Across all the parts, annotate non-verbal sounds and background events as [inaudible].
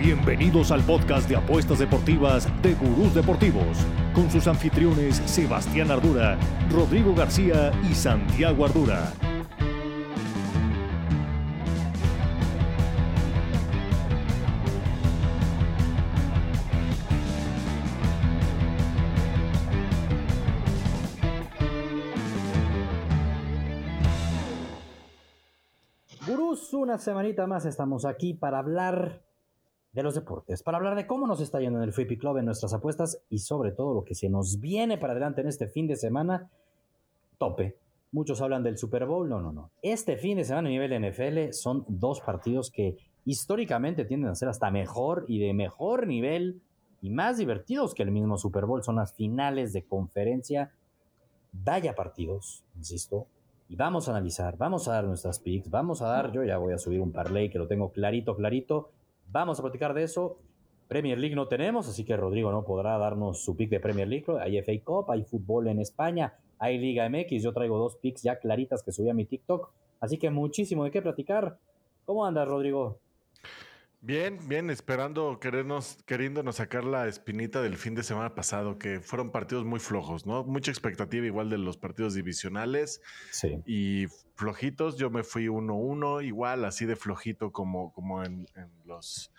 Bienvenidos al podcast de apuestas deportivas de Gurús Deportivos, con sus anfitriones Sebastián Ardura, Rodrigo García y Santiago Ardura. Gurús, una semanita más estamos aquí para hablar de los deportes, para hablar de cómo nos está yendo en el Free Club en nuestras apuestas y sobre todo lo que se nos viene para adelante en este fin de semana. Tope. Muchos hablan del Super Bowl. No, no, no. Este fin de semana a nivel NFL son dos partidos que históricamente tienden a ser hasta mejor y de mejor nivel y más divertidos que el mismo Super Bowl. Son las finales de conferencia. Vaya partidos, insisto. Y vamos a analizar, vamos a dar nuestras picks, vamos a dar, yo ya voy a subir un parlay que lo tengo clarito, clarito Vamos a platicar de eso. Premier League no tenemos, así que Rodrigo no podrá darnos su pick de Premier League. Hay FA Cup, hay fútbol en España, hay Liga MX. Yo traigo dos picks ya claritas que subí a mi TikTok. Así que muchísimo de qué platicar. ¿Cómo andas, Rodrigo? Bien, bien, esperando, querernos, queriéndonos sacar la espinita del fin de semana pasado, que fueron partidos muy flojos, ¿no? Mucha expectativa igual de los partidos divisionales. Sí. Y flojitos, yo me fui 1-1, igual, así de flojito como, como en, los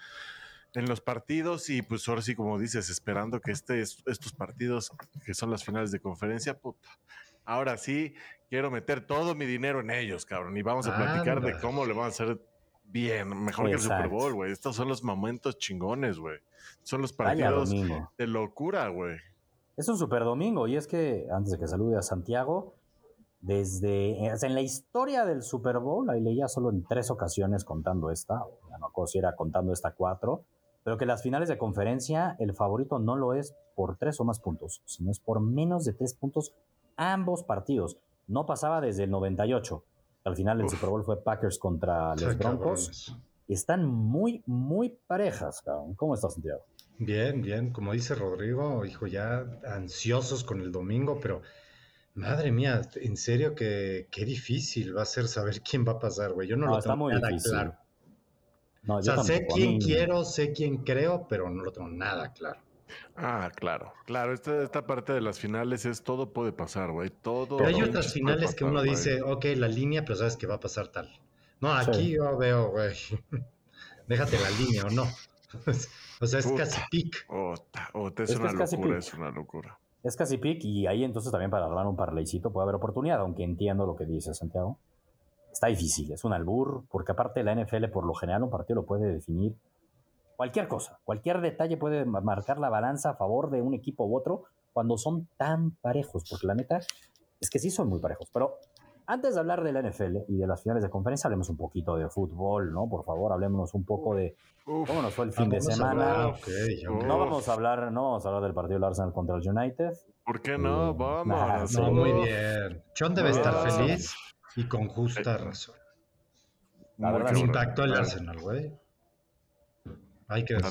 en los partidos y pues ahora sí, como dices, esperando que este, estos partidos que son las finales de conferencia, puta. Ahora sí, quiero meter todo mi dinero en ellos, cabrón, y vamos a platicar de cómo le van a hacer bien, mejor que el Super Bowl, güey. Estos son los momentos chingones, güey. Son los partidos de locura, güey. Es un super domingo y es que, antes de que salude a Santiago, desde en la historia del Super Bowl, ahí leía solo en tres ocasiones contando esta, ya no acuerdo si era contando esta cuatro, pero que las finales de conferencia el favorito no lo es por tres o más puntos, sino es por menos de tres puntos ambos partidos. No pasaba desde el 98. Al final el Super Bowl fue Packers contra los Broncos. Están muy, muy parejas, cabrón. ¿Cómo estás, Santiago? Bien, bien. Como dice Rodrigo, hijo, ya ansiosos con el domingo, pero madre mía, en serio que qué difícil va a ser saber [laughs] quién va a pasar, güey. Yo no, lo tengo muy nada claro. o sea, sé quién quiero, sé quién creo, pero no lo tengo nada claro. Ah, claro, claro. Esta, esta parte de las finales es todo puede pasar, güey. Todo. Pero hay otras finales que uno dice, ok, la línea, pero sabes que va a pasar tal. No, aquí yo veo, güey. [laughs] Déjate la línea o no. [laughs] o sea, es casi pick. es, una locura, es una locura. Es casi pick y ahí entonces también para dar un parleycito puede haber oportunidad, aunque entiendo lo que dice Santiago. Está difícil, es un albur, porque aparte la NFL por lo general un partido lo puede definir Cualquier cosa, cualquier detalle puede marcar la balanza a favor de un equipo u otro cuando son tan parejos, porque la neta es que sí son muy parejos. Pero antes de hablar de la NFL y de las finales de conferencia, hablemos un poquito de fútbol, ¿no? Por favor, hablemos un poco de cómo nos fue el fin de semana. No vamos a hablar, no vamos a hablar del partido del Arsenal contra el United. ¿Por qué no? Eh, vamos. muy bien. John debe estar feliz y con justa razón. La verdad, impactó el Arsenal, güey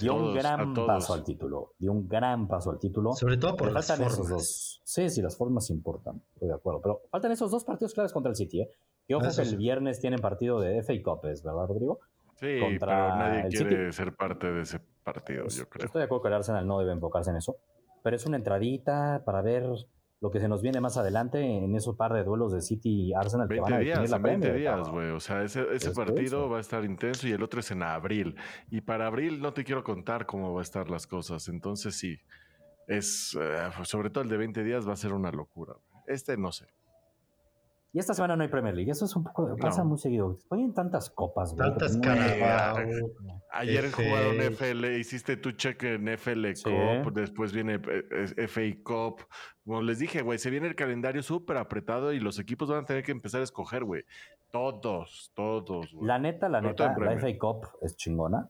dio un gran paso al título. Dio un gran paso al título. Sobre todo por las faltan Esos dos. Sí, sí, las formas importan. Estoy de acuerdo. Pero faltan esos dos partidos claves contra el City. ¿eh? Que ojo que el viernes tienen partido de FA Cup, ¿verdad, Rodrigo? Sí, pero nadie quiere ser parte de ese partido, yo creo. Estoy de acuerdo que el Arsenal no debe enfocarse en eso. Pero es una entradita para ver lo que se nos viene más adelante en esos par de duelos de City y Arsenal 20 que van a días, la 20 días, güey. O sea, ese, ese partido va a estar intenso y el otro es en abril. Y para abril no te quiero contar cómo va a estar las cosas. Entonces sí, es eh, sobre todo el de 20 días va a ser una locura. Este no sé. Y esta semana no hay Premier League. Eso es un poco. pasa muy seguido. Ponen tantas copas, güey. Tantas caras. Ayer jugaron FL, hiciste tu cheque en FL Cup, después viene eh, FA Cup. Como les dije, güey, se viene el calendario súper apretado y los equipos van a tener que empezar a escoger, güey. Todos, todos. La neta, la neta, la FA Cup es chingona.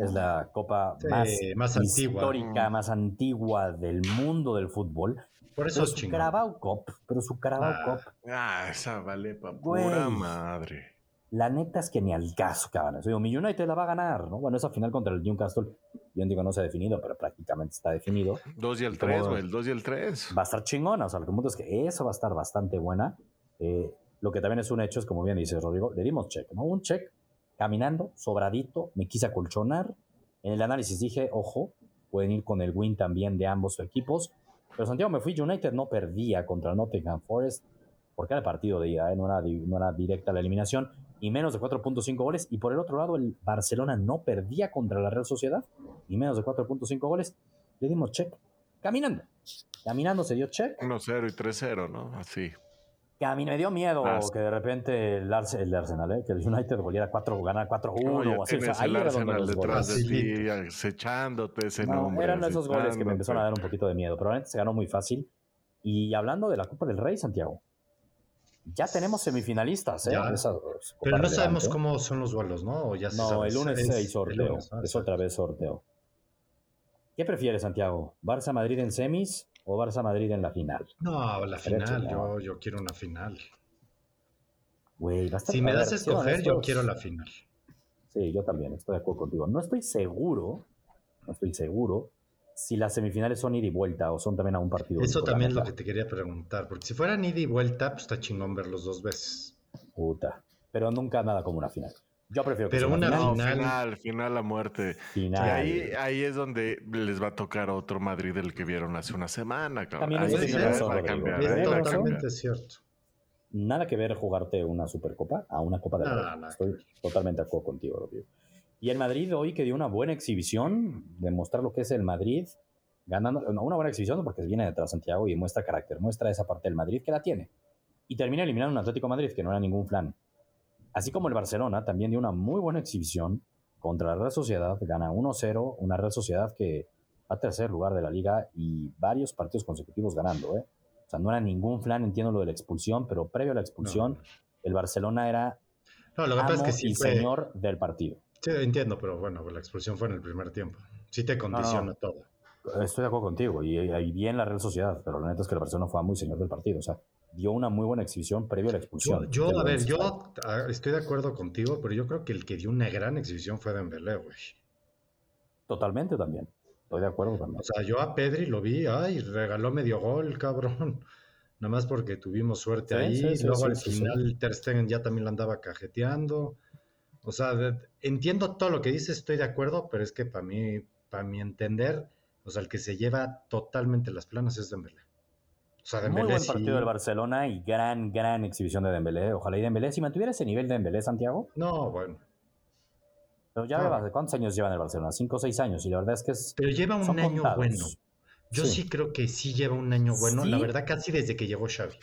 Es la copa más, más histórica, más antigua del mundo del fútbol. Por eso es su Carabao Cup, pero su Carabao ah, Cup. Ah, esa vale pa' pura madre. La neta es que ni al caso, cabrón. Digo, mi United la va a ganar, ¿no? Bueno, esa final contra el Newcastle, yo digo no se ha definido, pero prácticamente está definido. Dos y el tres, güey, el dos y el tres. Va a estar chingona, o sea, lo que punto es que eso va a estar bastante buena. Eh, lo que también es un hecho es, como bien dice Rodrigo, le dimos check, ¿no? Un check caminando, sobradito, me quise acolchonar, En el análisis dije, ojo, pueden ir con el win también de ambos equipos. Pero Santiago me fui, United no perdía contra Nottingham Forest, porque era el partido de ida, ¿eh? no, era, no era directa la eliminación, y menos de 4.5 goles. Y por el otro lado, el Barcelona no perdía contra la Real Sociedad, y menos de 4.5 goles. Le dimos check, caminando. Caminando se dio check. 1-0 y 3-0, ¿no? Así. Que a mí me dio miedo ah, que de repente el, Arsenal, ¿eh? que el United volviera 4, ganar 4-1 o así. O sea, ahí era donde los detrás de ti, acechándote ese no, nombre. Eran esos goles que me empezaron a dar un poquito de miedo. Probablemente se ganó muy fácil. Y hablando de la Copa del Rey, Santiago, ya tenemos semifinalistas, ¿eh? Pero no sabemos cómo son los vuelos, ¿no? ya no, el lunes es, hay sorteo. es otra vez sorteo. ¿Qué prefieres, Santiago? ¿Barça-Madrid en semis o Barça-Madrid en la final? No, la final. Yo, yo quiero una final. Güey, si me das a escoger, yo quiero la final. Sí, yo también, estoy de acuerdo contigo. No estoy seguro, no estoy seguro si las semifinales son ida y vuelta o son también a un partido. Eso también es lo que te quería preguntar, porque si fueran ida y vuelta, pues está chingón verlos dos veces. Puta, pero nunca nada como una final. Yo prefiero que Pero una final. final, final a muerte. Final. Y ahí, ahí es donde les va a tocar otro Madrid del que vieron hace una semana. También es, ¿eh? totalmente cierto. Nada que ver jugarte una Supercopa a una Copa de Rey. Estoy totalmente de acuerdo contigo, Rodrigo. Y el Madrid hoy que dio una buena exhibición, demostrar lo que es el Madrid, ganando una buena exhibición porque viene detrás Santiago y muestra carácter, muestra esa parte del Madrid que la tiene. Y termina eliminando un Atlético Madrid que no era ningún flan. Así como el Barcelona también dio una muy buena exhibición contra la Real Sociedad, gana 1-0, una Real Sociedad que va a tercer lugar de la liga y varios partidos consecutivos ganando. ¿eh? O sea, no era ningún flan, entiendo lo de la expulsión, pero previo a la expulsión, el Barcelona era no, lo que es que sí señor del partido. Sí, entiendo, pero bueno, la expulsión fue en el primer tiempo. Sí te condiciona todo. Estoy de acuerdo contigo, y ahí bien la Real Sociedad, pero la neta es que el Barcelona fue muy señor del partido. O sea, dio una muy buena exhibición previo a la expulsión. Yo, a ver, yo estoy de acuerdo contigo, pero yo creo que el que dio una gran exhibición fue Dembélé, güey. Totalmente también. Estoy de acuerdo también. O sea, yo a Pedri lo vi, ay, regaló medio gol, [laughs] cabrón. Nada más porque tuvimos suerte ahí. Luego al final Ter Stegen ya también lo andaba cajeteando. O sea, entiendo todo lo que dices, estoy de acuerdo, pero es que para mí, para mi entender, o sea, el que se lleva totalmente las planas es Dembélé. O sea, Muy buen partido del Barcelona y gran, gran exhibición de Dembélé. Ojalá y Dembélé, si mantuviera ese nivel de Dembélé, Santiago. No, bueno. Pero ya no. ¿cuántos años lleva en el Barcelona? Cinco o seis años, y la verdad es que es... Pero lleva un año bueno. Yo sí. creo que sí lleva un año bueno, la verdad casi desde que llegó Xavi.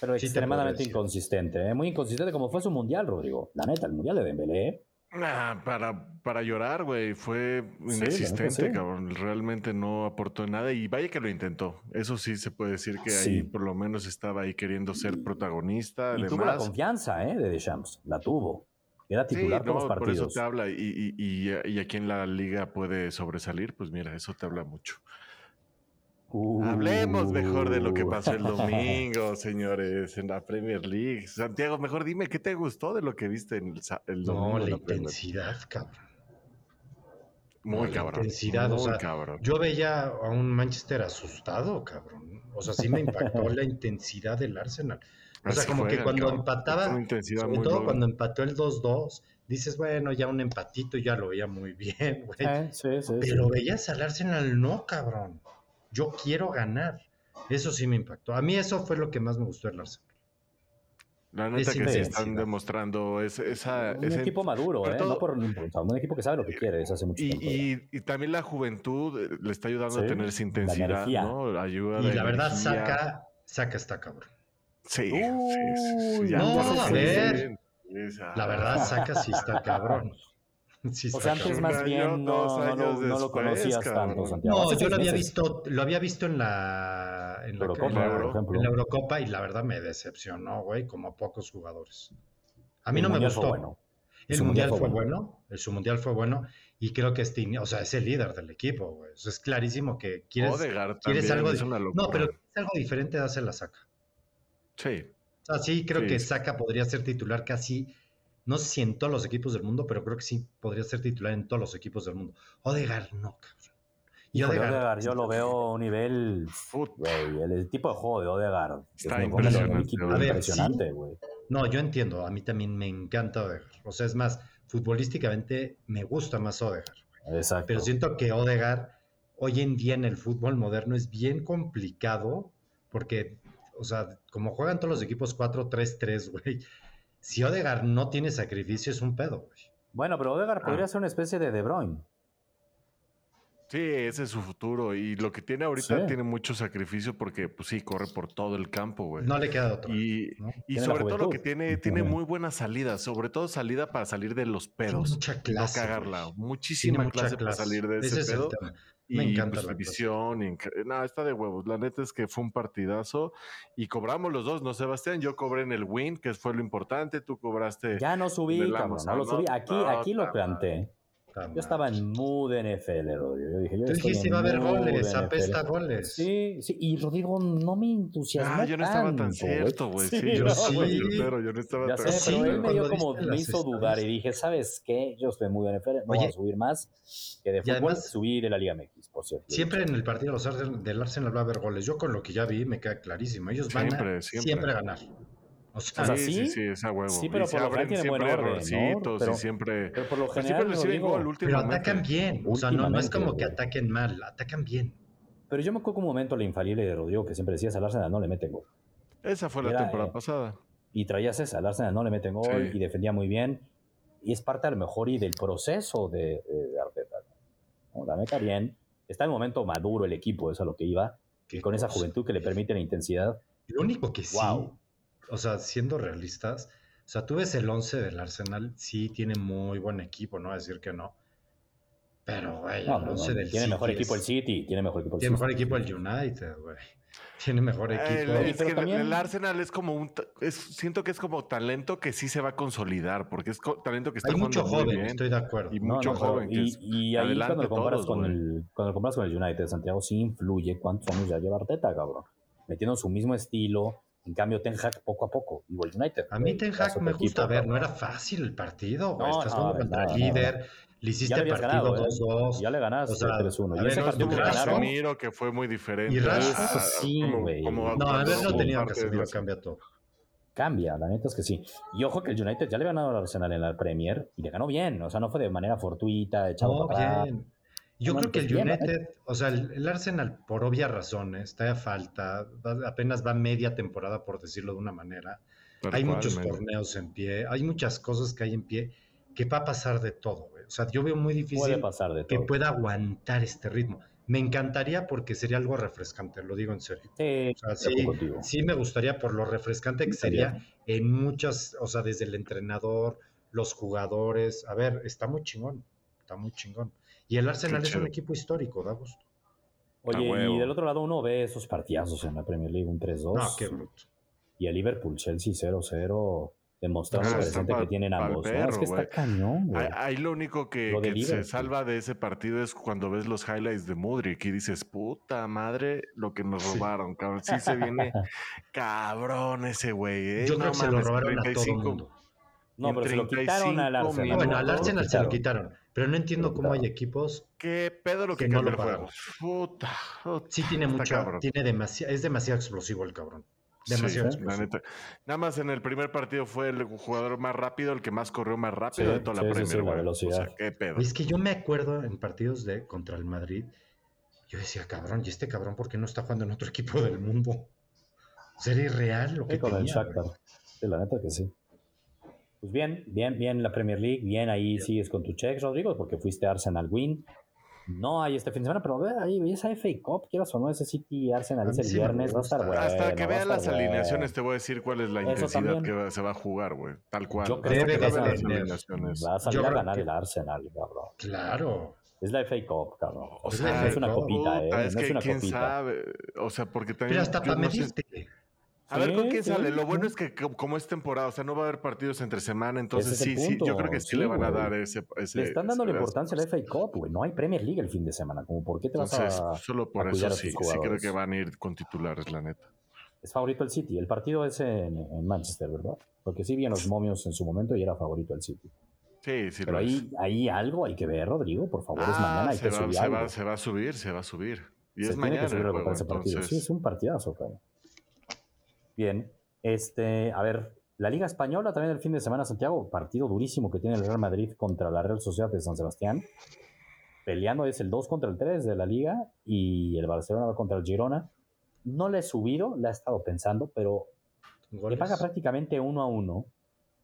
Pero extremadamente inconsistente, ¿eh? muy inconsistente como fue su mundial, Rodrigo. La neta, el mundial de Dembélé. Ah, para, para llorar, güey, fue inexistente, cabrón. Realmente no aportó nada y vaya que lo intentó. Eso sí se puede decir que ahí por lo menos estaba ahí queriendo ser protagonista. Y tuvo la confianza, ¿eh, de Deschamps. La tuvo. Era titular todos los partidos. Por eso te habla y, y, y, y aquí en la liga puede sobresalir, pues mira, eso te habla mucho. Hablemos mejor de lo que pasó el domingo, [laughs] señores, en la Premier League. Santiago, mejor dime, ¿qué te gustó de lo que viste en el, domingo? No, la, intensidad, cabrón. Muy cabrón. Intensidad, o sea, cabrón. Yo veía a un Manchester asustado, cabrón. O sea, sí me impactó la intensidad del Arsenal. O sea, como que cuando empataba, sobre todo cuando empató el 2-2, dices, bueno, ya un empatito ya lo veía muy bien, güey. Eh, sí, sí, Pero veías al Arsenal, no, cabrón. Yo quiero ganar. Eso sí me impactó. A mí eso fue lo que más me gustó del Arsenal. La neta que sí están demostrando es, esa... Un equipo maduro, ¿eh? no por, un equipo que sabe lo que quiere hace mucho y, tiempo. Y, también la juventud eh, le está ayudando a tener esa intensidad, ¿no? Ayuda y la verdad, saca, saca está cabrón. Sí. no, a ver. La verdad, saca sí está cabrón. [laughs] o sea, antes más bien no, lo conocías tanto, Santiago. No, yo lo había visto, lo había visto en la, en la Eurocopa, y la verdad me decepcionó, güey, como pocos jugadores. A mí no me gustó. Bueno. El mundial fue bueno. el su mundial fue bueno y creo que este, o sea, es el líder del equipo, güey. es clarísimo que quieres, quieres algo, no, pero es algo diferente, hace la saca. Sí. O sea, sí, creo que Saca podría ser titular casi no sé si en todos los equipos del mundo, pero creo que sí podría ser titular en todos los equipos del mundo. Odegar, no, cabrón. Y Odegaard, yo lo veo a un nivel. Güey, el, tipo de juego de Odegaard. Está impresionante. impresionante, güey. No, yo entiendo. A mí también me encanta Odegaard. O sea, es más, futbolísticamente me gusta más Odegaard. Exacto. Pero siento que Odegar hoy en día en el fútbol moderno es bien complicado porque, o sea, como juegan todos los equipos 4-3-3, güey, si Odegar no tiene sacrificio es un pedo, güey. Bueno, pero Odegar podría ah. ser una especie de De Bruyne. Sí, ese es su futuro. Y lo que tiene ahorita tiene mucho sacrificio porque, pues sí, corre por todo el campo, güey. No le queda otro. Y, y sobre todo lo que tiene, tiene muy buena salida, sobre todo salida para salir de los pedos. Mucha clase. No cagarla. Muchísima clase para salir de ese, pedo. Me y, encanta pues, la visión. No, está de huevos. La neta es que fue un partidazo y cobramos los dos, ¿no, Sebastián? Yo cobré en el win, que fue lo importante. Tú cobraste. Ya no subí, cabrón, no lo subí. Aquí, aquí lo Yo estaba en mood NFL, Rodrigo. Yo dije, yo dijiste iba a haber goles, apesta goles. Sí, sí, y Rodrigo no me entusiasmó. Ah, yo no estaba tan cierto, güey. Sí, yo sí. Pero yo no estaba tan cierto. Pero él me dio como, me hizo dudar y dije, ¿sabes qué? Yo estoy muy NFL, no voy a subir más que de fútbol, subir de la Liga MX, por cierto. Siempre en el partido del Arsenal va a haber goles. Yo con lo que ya vi me queda clarísimo. Ellos van a siempre ganar. O sea, sí, sí, sí, esa huevo. Sí, pero por lo general tiene buen orden, ¿no? Pero, y siempre, pero por lo general reciben gol Pero atacan bien, o sea, no, es como que ataquen mal, atacan bien. Pero yo me acuerdo un momento la infalible de Rodrigo que siempre decías al Arsenal no le meten gol. Esa fue la temporada eh, pasada. Y traías esa, al Arsenal no le meten gol y defendía muy bien. Y es parte a lo mejor y del proceso de, de Arteta. ¿no? La meta bien. Está en el momento maduro el equipo, eso es a lo que iba. Y con esa juventud que le permite la intensidad. Lo único que sí, o sea, siendo realistas, o sea, tú ves el 11 del Arsenal, sí tiene muy buen equipo, no a decir que no. Pero, güey, el 11 del Tiene mejor equipo el City, tiene mejor equipo el Tiene mejor equipo el United, güey. [laughs] Tiene mejor equipo. El, Arsenal es como un. siento que es como talento que sí se va a consolidar, porque es talento que está Hay mucho joven, estoy de acuerdo. Y mucho joven. y, ahí cuando lo, comparas con el, cuando lo comparas con el United, Santiago sí influye cuántos años ya lleva Arteta, cabrón. Metiendo su mismo estilo, en cambio, Ten Hag poco a poco, igual United. A mí Ten Hag me gusta ver, no era fácil el partido, no, Estás jugando contra el líder, le hiciste el partido 2-2. ¿eh? Ya le ganaste o sea, 3-1. Y ese partido que ganaron... que fue muy diferente. Y Rashford, sí, güey. No, a ver, no tenía que hacerlo, cambia todo. Cambia, la neta es que sí. Y ojo que el United ya le ganó al Arsenal en la Premier y le ganó bien, o sea, no fue de manera fortuita, echado no, para bien. Yo creo que el United, o sea, el, Arsenal, por obvias razones, está de falta, apenas va media temporada, por decirlo de una manera. hay muchos torneos en pie, hay muchas cosas que hay en pie que va a pasar de todo, O sea, yo veo muy difícil que pueda aguantar este ritmo. Me encantaría porque sería algo refrescante, lo digo en serio. Sí, sí, me gustaría por lo refrescante que sería en muchas, o sea, desde el entrenador, los jugadores. A ver, está muy chingón, está muy chingón. Y el Arsenal es un equipo histórico, da gusto. Oye, y del otro lado uno ve esos partidazos en la Premier League, un 3-2. Ah, qué bruto. Y el Liverpool, Chelsea 0-0, demostrando ah, el presente que tienen ambos. es que está cañón, güey. Ahí lo único que, se salva de ese partido es cuando ves los highlights de Mudrik y dices, puta madre, lo que nos robaron, cabrón. Sí se viene [laughs] cabrón ese güey, ¿eh? Yo creo que se lo robaron a todo mundo. No, pero se lo quitaron al Arsenal. Bueno, al Arsenal se lo quitaron. Pero no entiendo cómo hay equipos. ¿Qué pedo lo que, no lo juego? Puta, Sí, tiene mucho. Tiene demasiado, es demasiado explosivo el cabrón. Demasiado explosivo. Nada más en el primer partido fue el jugador más rápido, el que más corrió más rápido de toda la Premier. La velocidad. ¿qué pedo? Es que yo me acuerdo en partidos de contra el Madrid. Yo decía, cabrón, ¿y este cabrón por qué no está jugando en otro equipo del mundo? ¿Sería irreal lo que con el Shakhtar. Sí, la neta que sí. Pues bien, bien, bien la Premier League, bien ahí sigues con tu checks, Rodrigo, porque fuiste Arsenal win. No hay este fin de semana, pero ve ahí esa FA Cup, quieras o no, ese City Arsenal es el viernes, va a estar bueno. Hasta que vean las alineaciones te voy a decir cuál es la intensidad que se va a jugar, güey. Tal cual. Yo creo que, va, a salir a ganar el Arsenal, cabrón. Claro. Es la FA Cup, cabrón. O sea, es una copita, ¿eh? Es no que es una quién sabe. O sea, porque también. Pero hasta para metiste. A ver con quién sale. Lo bueno es que como es temporada, o sea, no va a haber partidos entre semana, entonces sí, sí, yo creo que sí, le van a dar ese, ese, Le están dando la importancia al FA Cup, güey. No hay Premier League el fin de semana. Como, ¿por qué te vas a Solo por eso sí, sí creo que van a ir con titulares, la neta. Es favorito el City. El partido es en, Manchester, ¿verdad? Porque sí vi los momios en su momento y era favorito el City. Sí, sí. Pero ahí, ahí algo hay que ver, Rodrigo. Por favor, es ah, mañana. Hay se, que va, subir se, va, se va a subir, se va a subir. Y es mañana. ese partido. Sí, es un partidazo, claro. Bien, este, a ver, la Liga Española también el fin de semana, Santiago, partido durísimo que tiene el Real Madrid contra la Real Sociedad de San Sebastián. peleando es el 2 contra el 3 de la liga y el Barcelona va contra el Girona. No le he subido, le he estado pensando, pero le paga prácticamente uno a uno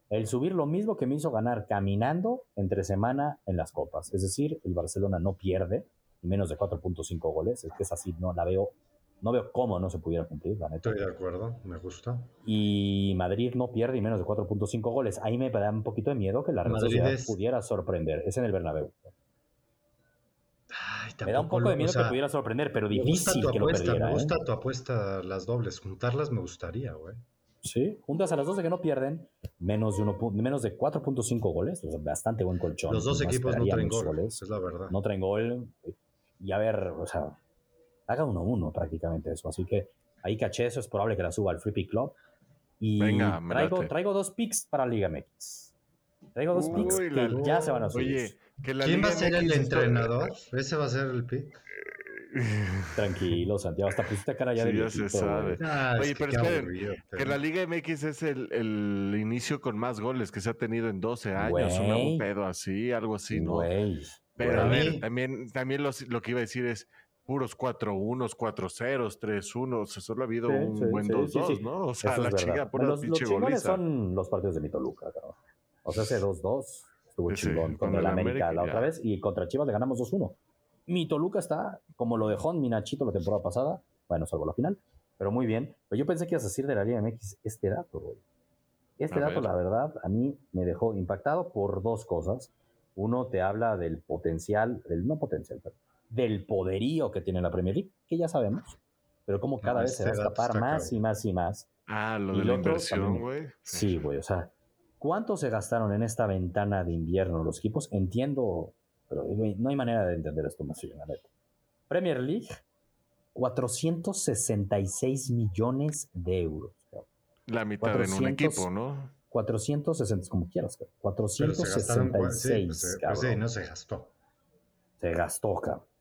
el subir lo mismo que me hizo ganar caminando entre semana en las copas. Es decir, el Barcelona no pierde, y menos de 4.5 goles. Es que es así, no la veo, no veo cómo no se pudiera cumplir, la neta. Estoy de acuerdo, me gusta. Y Madrid no pierde y menos de 4.5 goles. Ahí me da un poquito de miedo que la Real Sociedad pudiera sorprender. Es en el Bernabéu. me da un poco de miedo que pudiera sorprender, pero difícil que lo perdiera. Me gusta ¿eh? tu apuesta, las dobles. Juntarlas me gustaría, güey. Sí, juntas a las dos de que no pierden, menos de, uno, menos de 4.5 goles, bastante buen colchón. Los dos equipos no traen goles, es la verdad. No traen gol. Y a ver, o sea, haga 1-1 prácticamente eso. Así que ahí caché eso, es probable que la suba al Free Pick Club. Y traigo, traigo, dos picks para Liga MX. Traigo dos picks que ya se van a subir. Oye, ¿quién va a ser el entrenador? [laughs] ¿Ese va a ser el pick? [laughs] Tranquilo, Santiago, hasta pusiste cara ya sí, ya se sabe. Ah, Oye, pero esperen, que la Liga MX es el, el, inicio con más goles que se ha tenido en 12 años, un pedo así, algo así, ¿no? Pero a ver, también, también lo que iba a decir es puros 4-1, 4-0, 3-1, solo ha habido un buen 2-2, ¿no? O sea, la chica por los, pinche los son los partidos de mi Toluca, O sea, ese 2-2 estuvo chingón contra el América, la otra vez y contra Chivas le ganamos 2-1. Mi Toluca está como lo dejó en mi Nachito la temporada pasada, bueno, salvo la final, pero muy bien. Pero yo pensé que ibas a decir de la Liga MX este dato, Este dato, la verdad, a mí me dejó impactado por dos cosas. Uno te habla del potencial, del no potencial, pero del poderío que tiene la Premier League, que ya sabemos, pero como cada vez se va a escapar más y más y más. Ah, lo de la inversión, güey. Sí, güey, o sea, ¿cuánto se gastaron en esta ventana de invierno los equipos? Entiendo, pero no hay manera de entender esto más, la neta. Premier League, 466 millones de euros. La mitad en un equipo, ¿no? 460, como quieras, 466. Pues, pues, sí, no se gastó. Se gastó, cabrón.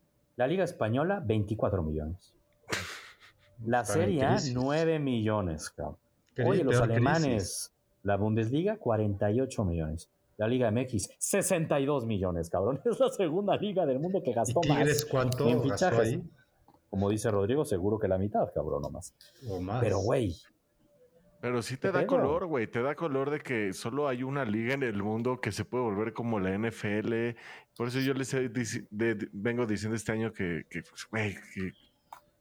La Liga Española, 24 millones. La Serie A, 9 millones, cabrón. Oye, los alemanes, la Bundesliga, 48 millones. La Liga MX, 62 millones, cabrón. [laughs] Es la segunda liga del mundo que gastó ¿Y más. cuánto en fichajes. ahí? Como dice Rodrigo, seguro que la mitad, cabrón, nomás. O más. Pero, güey. Pero sí te da color, güey. Te da color de que solo hay una liga en el mundo que se puede volver como la NFL. Por eso yo les vengo diciendo este año que, que, güey, que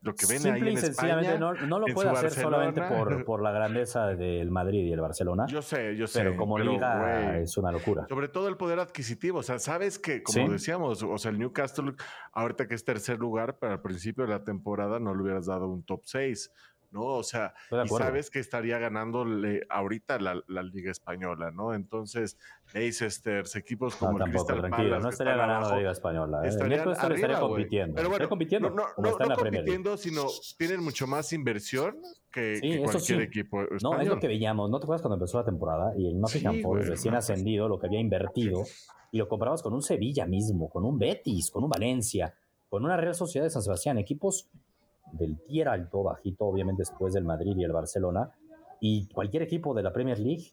lo que ven ahí en España, no, no, lo puede hacer solamente por, por, la grandeza del Madrid y el Barcelona. Yo sé, yo sé. Pero como liga es una locura. Sobre todo el poder adquisitivo. O sea, sabes que, como decíamos, o sea, el Newcastle, ahorita que es tercer lugar, para el principio de la temporada no le hubieras dado un top 6. ¿No? O sea, y sabes que estaría ganándole ahorita la, Liga Española, ¿no? Entonces, Leicester, equipos como no, el Crystal Palace, no estaría ganando la Liga Española. ¿eh? Estaría, estaría compitiendo. Pero bueno, compitiendo, no, no, no compitiendo, sino tienen mucho más inversión que, cualquier equipo español. No, es lo que veíamos. ¿No te acuerdas cuando empezó la temporada y el Nottingham sí, Forest recién ascendido, lo que había invertido, y lo comprabas con un Sevilla mismo, con un Betis, con un Valencia, con una Real Sociedad de San Sebastián, equipos del tier alto, bajito, obviamente después del Madrid y el Barcelona. Y cualquier equipo de la Premier League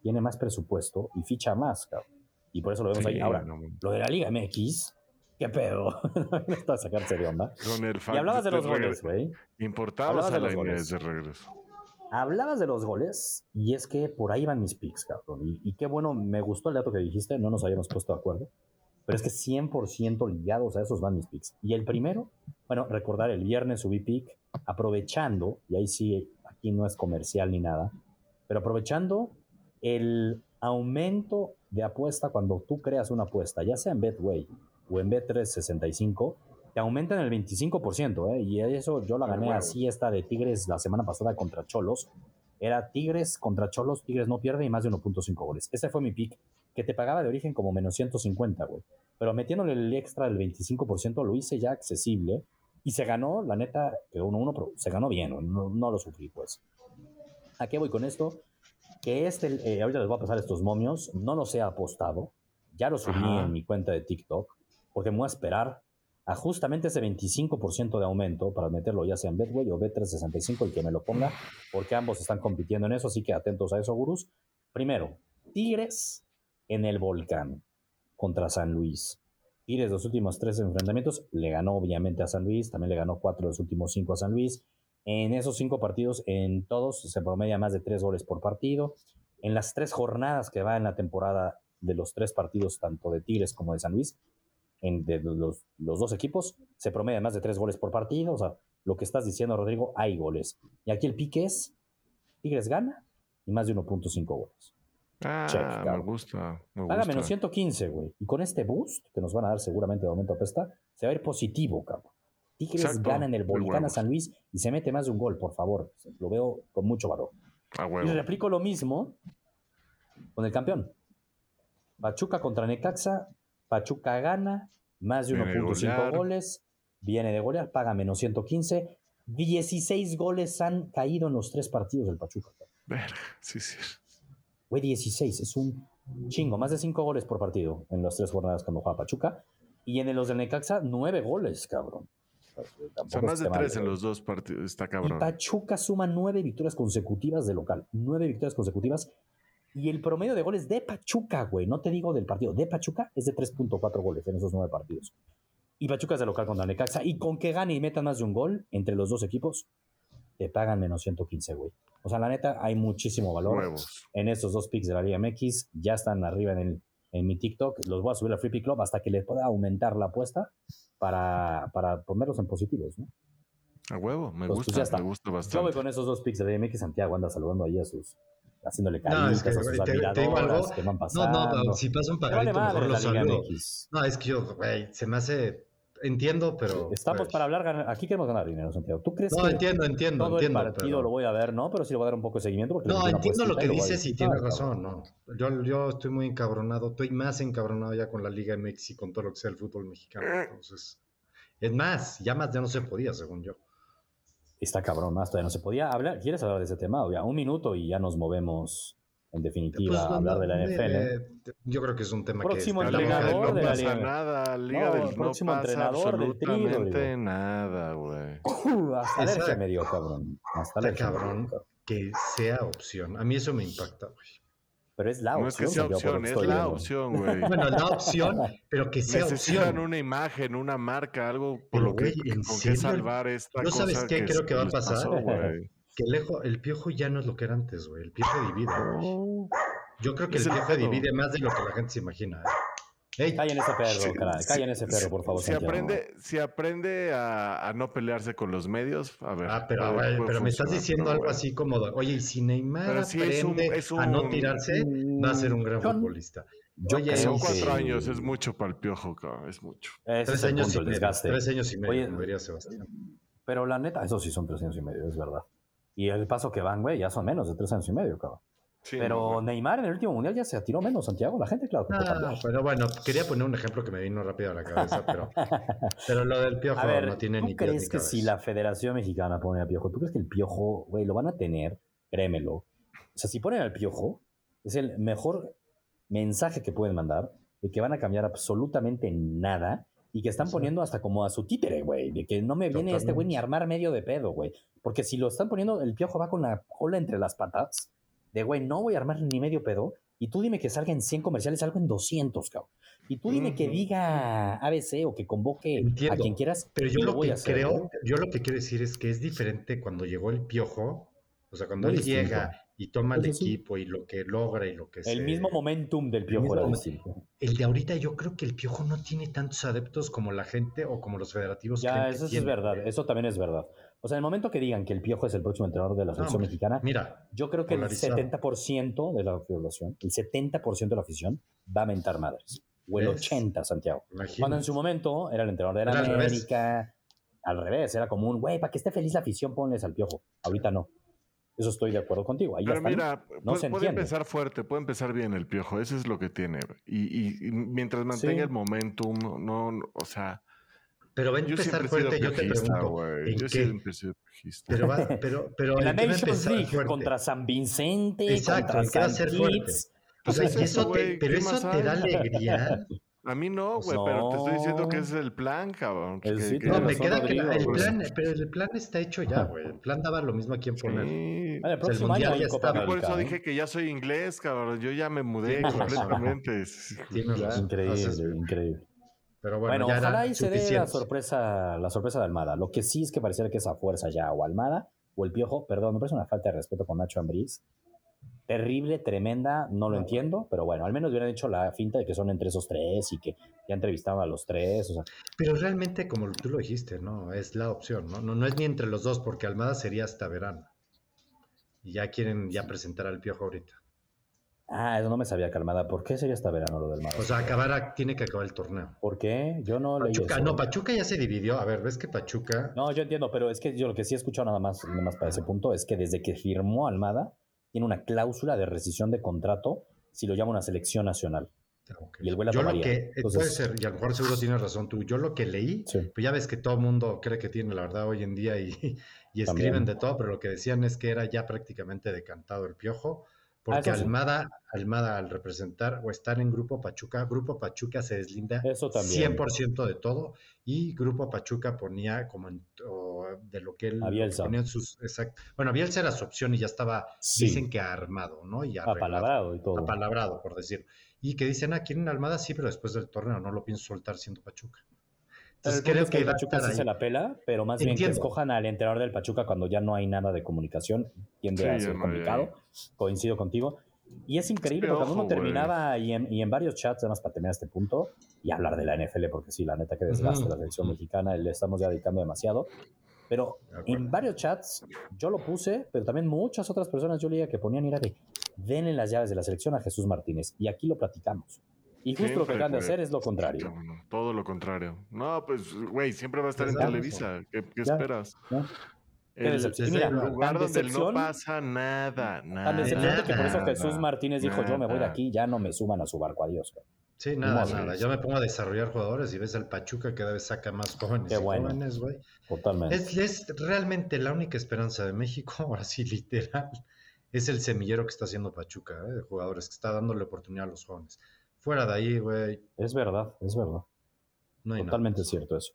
tiene más presupuesto y ficha más, cabrón. Y por eso lo vemos ahí. Ahora, lo de la Liga MX, ¿qué pedo? [laughs] no está a sacar serio, onda. y hablabas de los goles, güey. Importados a la goles. de regreso. Hablabas de los goles y es que por ahí van mis picks, cabrón. Y, y, qué bueno, me gustó el dato que dijiste, no nos habíamos puesto de acuerdo. Pero es que 100% ligados a esos van mis picks. Y el primero, bueno, recordar, el viernes subí pick aprovechando, y ahí sí, aquí no es comercial ni nada, pero aprovechando el aumento de apuesta cuando tú creas una apuesta, ya sea en Betway o en Bet365, te aumentan el 25%, ¿eh? y eso yo la gané así esta de Tigres la semana pasada contra Cholos. Era Tigres contra Cholos, Tigres no pierde y más de 1.5 goles. Ese fue mi pick que te pagaba de origen como menos 150, güey. Pero metiéndole el extra del 25% lo hice ya accesible y se ganó, la neta, que uno uno, pero se ganó bien, no, no lo sufrí, pues. ¿A qué voy con esto? Que este, eh, ahorita les voy a pasar estos momios, no los he apostado, ya los subí en mi cuenta de TikTok, porque me voy a esperar a justamente ese 25% de aumento para meterlo ya sea en Betway o Bet365, el que me lo ponga, porque ambos están compitiendo en eso, así que atentos a eso, gurús. Primero, Tigres en el volcán contra San Luis. Tigres los últimos tres enfrentamientos, le ganó obviamente a San Luis, también le ganó cuatro de los últimos cinco a San Luis. En esos cinco partidos, en todos se promedia más de tres goles por partido. En las tres jornadas que va en la temporada de los tres partidos, tanto de Tigres como de San Luis, en, de los, los, dos equipos, se promedia más de tres goles por partido. O sea, lo que estás diciendo, Rodrigo, hay goles. Y aquí el pique es, Tigres gana y más de 1.5 goles. Ah, me gusta. Me Haga menos 115, güey. Y con este boost que nos van a dar seguramente de momento a pesta, se va a ir positivo, cabrón. Tigres gana en el Volcán a San Luis y se mete más de un gol, por favor. Lo veo con mucho valor. y replico lo mismo con el campeón. Pachuca contra Necaxa. Pachuca gana, más de 1.5 goles. Viene de golear, paga menos 115. 16 goles han caído en los tres partidos del Pachuca. Verga, sí, sí. Güey, 16, es un chingo, más de 5 goles por partido en las tres jornadas cuando juega Pachuca. Y en los de Necaxa, 9 goles, cabrón. o sea, más de 3 en los dos partidos, está cabrón. Y Pachuca suma 9 victorias consecutivas de local, 9 victorias consecutivas. Y el promedio de goles de Pachuca, güey, no te digo del partido, de Pachuca es de 3.4 goles en esos 9 partidos. Y Pachuca es de local contra Necaxa. Y con que gane y meta más de un gol entre los dos equipos, te pagan menos 115, güey. O sea, la neta, hay muchísimo valor en estos dos picks de la Liga MX. Ya están arriba en, el, en mi TikTok. Los voy a subir a Free Pick Club hasta que les pueda aumentar la apuesta para, para ponerlos en positivos, ¿no? A huevo, me pues, pues, gusta, me gusta bastante. Yo voy con esos dos picks de la Liga MX. Santiago anda saludando ahí a sus, haciéndole cariños no, a sus admiradoras que van pasando. No, no, si pasa un pajarito, mejor los saludo. No, es que yo, güey, se me hace entiendo, pero. Estamos pues para hablar, aquí queremos ganar dinero, Santiago. ¿Tú crees no, que entiendo, entiendo, todo entiendo, el partido lo voy a ver, no? Pero sí le voy a dar un poco de seguimiento. no, entiendo lo que dices y tienes razón, ¿no? Yo, yo estoy muy encabronado, estoy más encabronado ya con la Liga MX y con todo lo que sea el fútbol mexicano. Entonces, es más, ya más ya no se podía, según yo. Está cabrón, más todavía no se podía hablar. ¿Quieres hablar de ese tema? Un minuto y ya nos movemos en definitiva, pues, hablar de la NFL. yo creo que es un tema próximo que entrenador no de la pasa nada, Liga del próximo no pasa entrenador absolutamente del nada, güey. Uh, [coughs] hasta alergia me dio, cabrón. Hasta alergia cabrón, que sea opción. A mí eso me impacta, güey. Pero es la opción. No es que sea opción, es la opción, güey. [laughs] bueno, la opción, pero que sea Necesitan opción. una imagen, una marca, algo por lo que, con que salvar esta ¿No cosa sabes qué que creo que va a pasar? Que el, piojo ya no es lo que era antes, güey. El piojo divide, güey. Yo creo que el piojo divide más de lo que la gente se imagina. ¿eh? Callen ese perro, caray. Callen ese perro, por favor. Si aprende, si aprende a, no pelearse con los medios, a ver. Ah, pero, me estás diciendo algo así como, oye, y si Neymar aprende a no tirarse, va a ser un gran futbolista. Yo oye, son cuatro años, es mucho para el piojo, cabrón, es mucho. tres, años y medio, tres años y medio, como diría Sebastián. Pero la neta, eso sí son tres años y medio, es verdad. Y el paso que van, güey, ya son menos de tres años y medio, cabrón. pero Neymar en el último mundial ya se atiró menos, Santiago. La gente, claro. Que pero bueno, quería poner un ejemplo que me vino rápido a la cabeza, pero, [laughs] pero lo del piojo no tiene ¿tú ni crees que si la Federación Mexicana pone a piojo, tú crees que el piojo, güey, lo van a tener? Créemelo. O sea, si ponen al piojo, es el mejor mensaje que pueden mandar de que van a cambiar absolutamente nada y que están poniendo hasta como a su títere, güey. De que no me viene este güey ni a armar medio de pedo, güey. Porque si lo están poniendo, el piojo va con la cola entre las patas. De güey, no voy a armar ni medio pedo. Y tú dime que salga en 100 comerciales, algo en 200, cabrón. Y tú dime que diga ABC o que convoque a quien quieras. Pero yo lo que creo, yo lo que quiero decir es que es diferente cuando llegó el piojo. O sea, cuando él llega y toma el equipo y lo que logra y lo que El mismo momentum del Piojo era El de ahorita yo creo que el Piojo no tiene tantos adeptos como la gente o como los federativos. Ya, eso es verdad, eso también es verdad. O sea, en el momento que digan que el Piojo es el próximo entrenador de la selección mexicana, mira, yo creo que el 70% de la población, el 70% de la afición va a mentar madres. O el 80, Santiago. Cuando en su momento era el entrenador de la América, al revés, era como un, güey, para que esté feliz la afición, ponles al Piojo. Ahorita no. Eso estoy de acuerdo contigo. Ahí Pero mira, puede, empezar fuerte, puede empezar bien el piojo, eso es lo que tiene. Y, mientras mantenga el momentum, no, o sea. Pero va a empezar fuerte, yo te pregunto. ¿en yo qué? empecé pero, va, pero, pero en la Nations League contra San Vicente, Exacto, contra San fuerte. O sea, eso te, pero eso te da alegría. A mí no, güey, pero te estoy diciendo que es el plan, cabrón. no, me queda claro. El plan, pero el plan está hecho ya, güey. El plan daba lo mismo aquí en poner. Sí. el próximo año ya está. por eso dije que ya soy inglés, cabrón. Yo ya me mudé completamente. [laughs] increíble, increíble. Pero bueno, ojalá y se dé la sorpresa, la sorpresa de Almada. Lo que sí es que pareciera que esa fuerza ya, o Almada, o el Piojo, perdón, me parece una falta de respeto con Nacho Ambriz. Terrible, tremenda, no lo entiendo, pero bueno, al menos hubieran hecho la finta de que son entre esos tres y que ya entrevistaban a los tres. Pero realmente, como tú lo dijiste, ¿no? Es la opción, ¿no? No, no es ni entre los dos, porque Almada sería hasta verano. Y ya quieren ya presentar al Piojo ahorita. Ah, eso no me sabía calmada. ¿Por qué sería esta verano lo del mar? O sea, acabar, tiene que acabar el torneo. ¿Por qué? Yo no Pachuca, No, Pachuca ya se dividió. A ver, ¿ves que Pachuca? No, yo entiendo, pero es que yo lo que sí he escuchado nada más, nada más para ese punto es que desde que firmó Almada, tiene una cláusula de rescisión de contrato si lo llama una selección nacional. Y el güey Yo lo que, puede ser, y a lo mejor seguro tienes razón tú, yo lo que leí, pues ya ves que todo el mundo cree que tiene la verdad hoy en día y, y escriben de todo, pero lo que decían es que era ya prácticamente decantado el piojo Ah, Porque Almada, Almada al representar o estar en Grupo Pachuca, Grupo Pachuca se deslinda 100% de todo y Grupo Pachuca ponía como de lo que él ponía en sus... Exacto. Bueno, Bielsa era su opción y ya estaba, dicen que armado, ¿no? Y apalabrado y todo. Apalabrado, por decir. Y que dicen, ah, quieren Almada, sí, pero después del torneo no lo pienso soltar siendo Pachuca. Entonces creo que, Pachuca sí se la pela, pero más bien que escojan al entrenador del Pachuca cuando ya no hay nada de comunicación, tiende a ser complicado. Coincido contigo. Y es increíble, porque cuando uno terminaba y en, y en, varios chats, además para terminar este punto, y hablar de la NFL, porque sí, la neta que desgaste la selección mexicana, le estamos ya dedicando demasiado. Pero en varios chats yo lo puse, pero también muchas otras personas yo leía que ponían era de denle las llaves de la selección a Jesús Martínez. Y aquí lo platicamos. Y justo lo que acaban de hacer es lo contrario. Todo lo contrario. No, pues, güey, siempre va a estar en Televisa. ¿Qué, esperas? El, lugar donde no pasa nada, nada. Tan que por eso Jesús Martínez dijo, yo me voy de aquí, ya no me suman a su barco, adiós. Sí, nada, nada. Yo me pongo a desarrollar jugadores y ves al Pachuca que cada vez saca más jóvenes Qué jóvenes, güey. Totalmente. Es, es, realmente la única esperanza de México, [laughs] ahora sí, literal, es el semillero que está haciendo Pachuca, ¿eh? de jugadores, que está dándole oportunidad a los jóvenes. Fuera de ahí, güey. Es verdad, es verdad. No Totalmente cierto eso.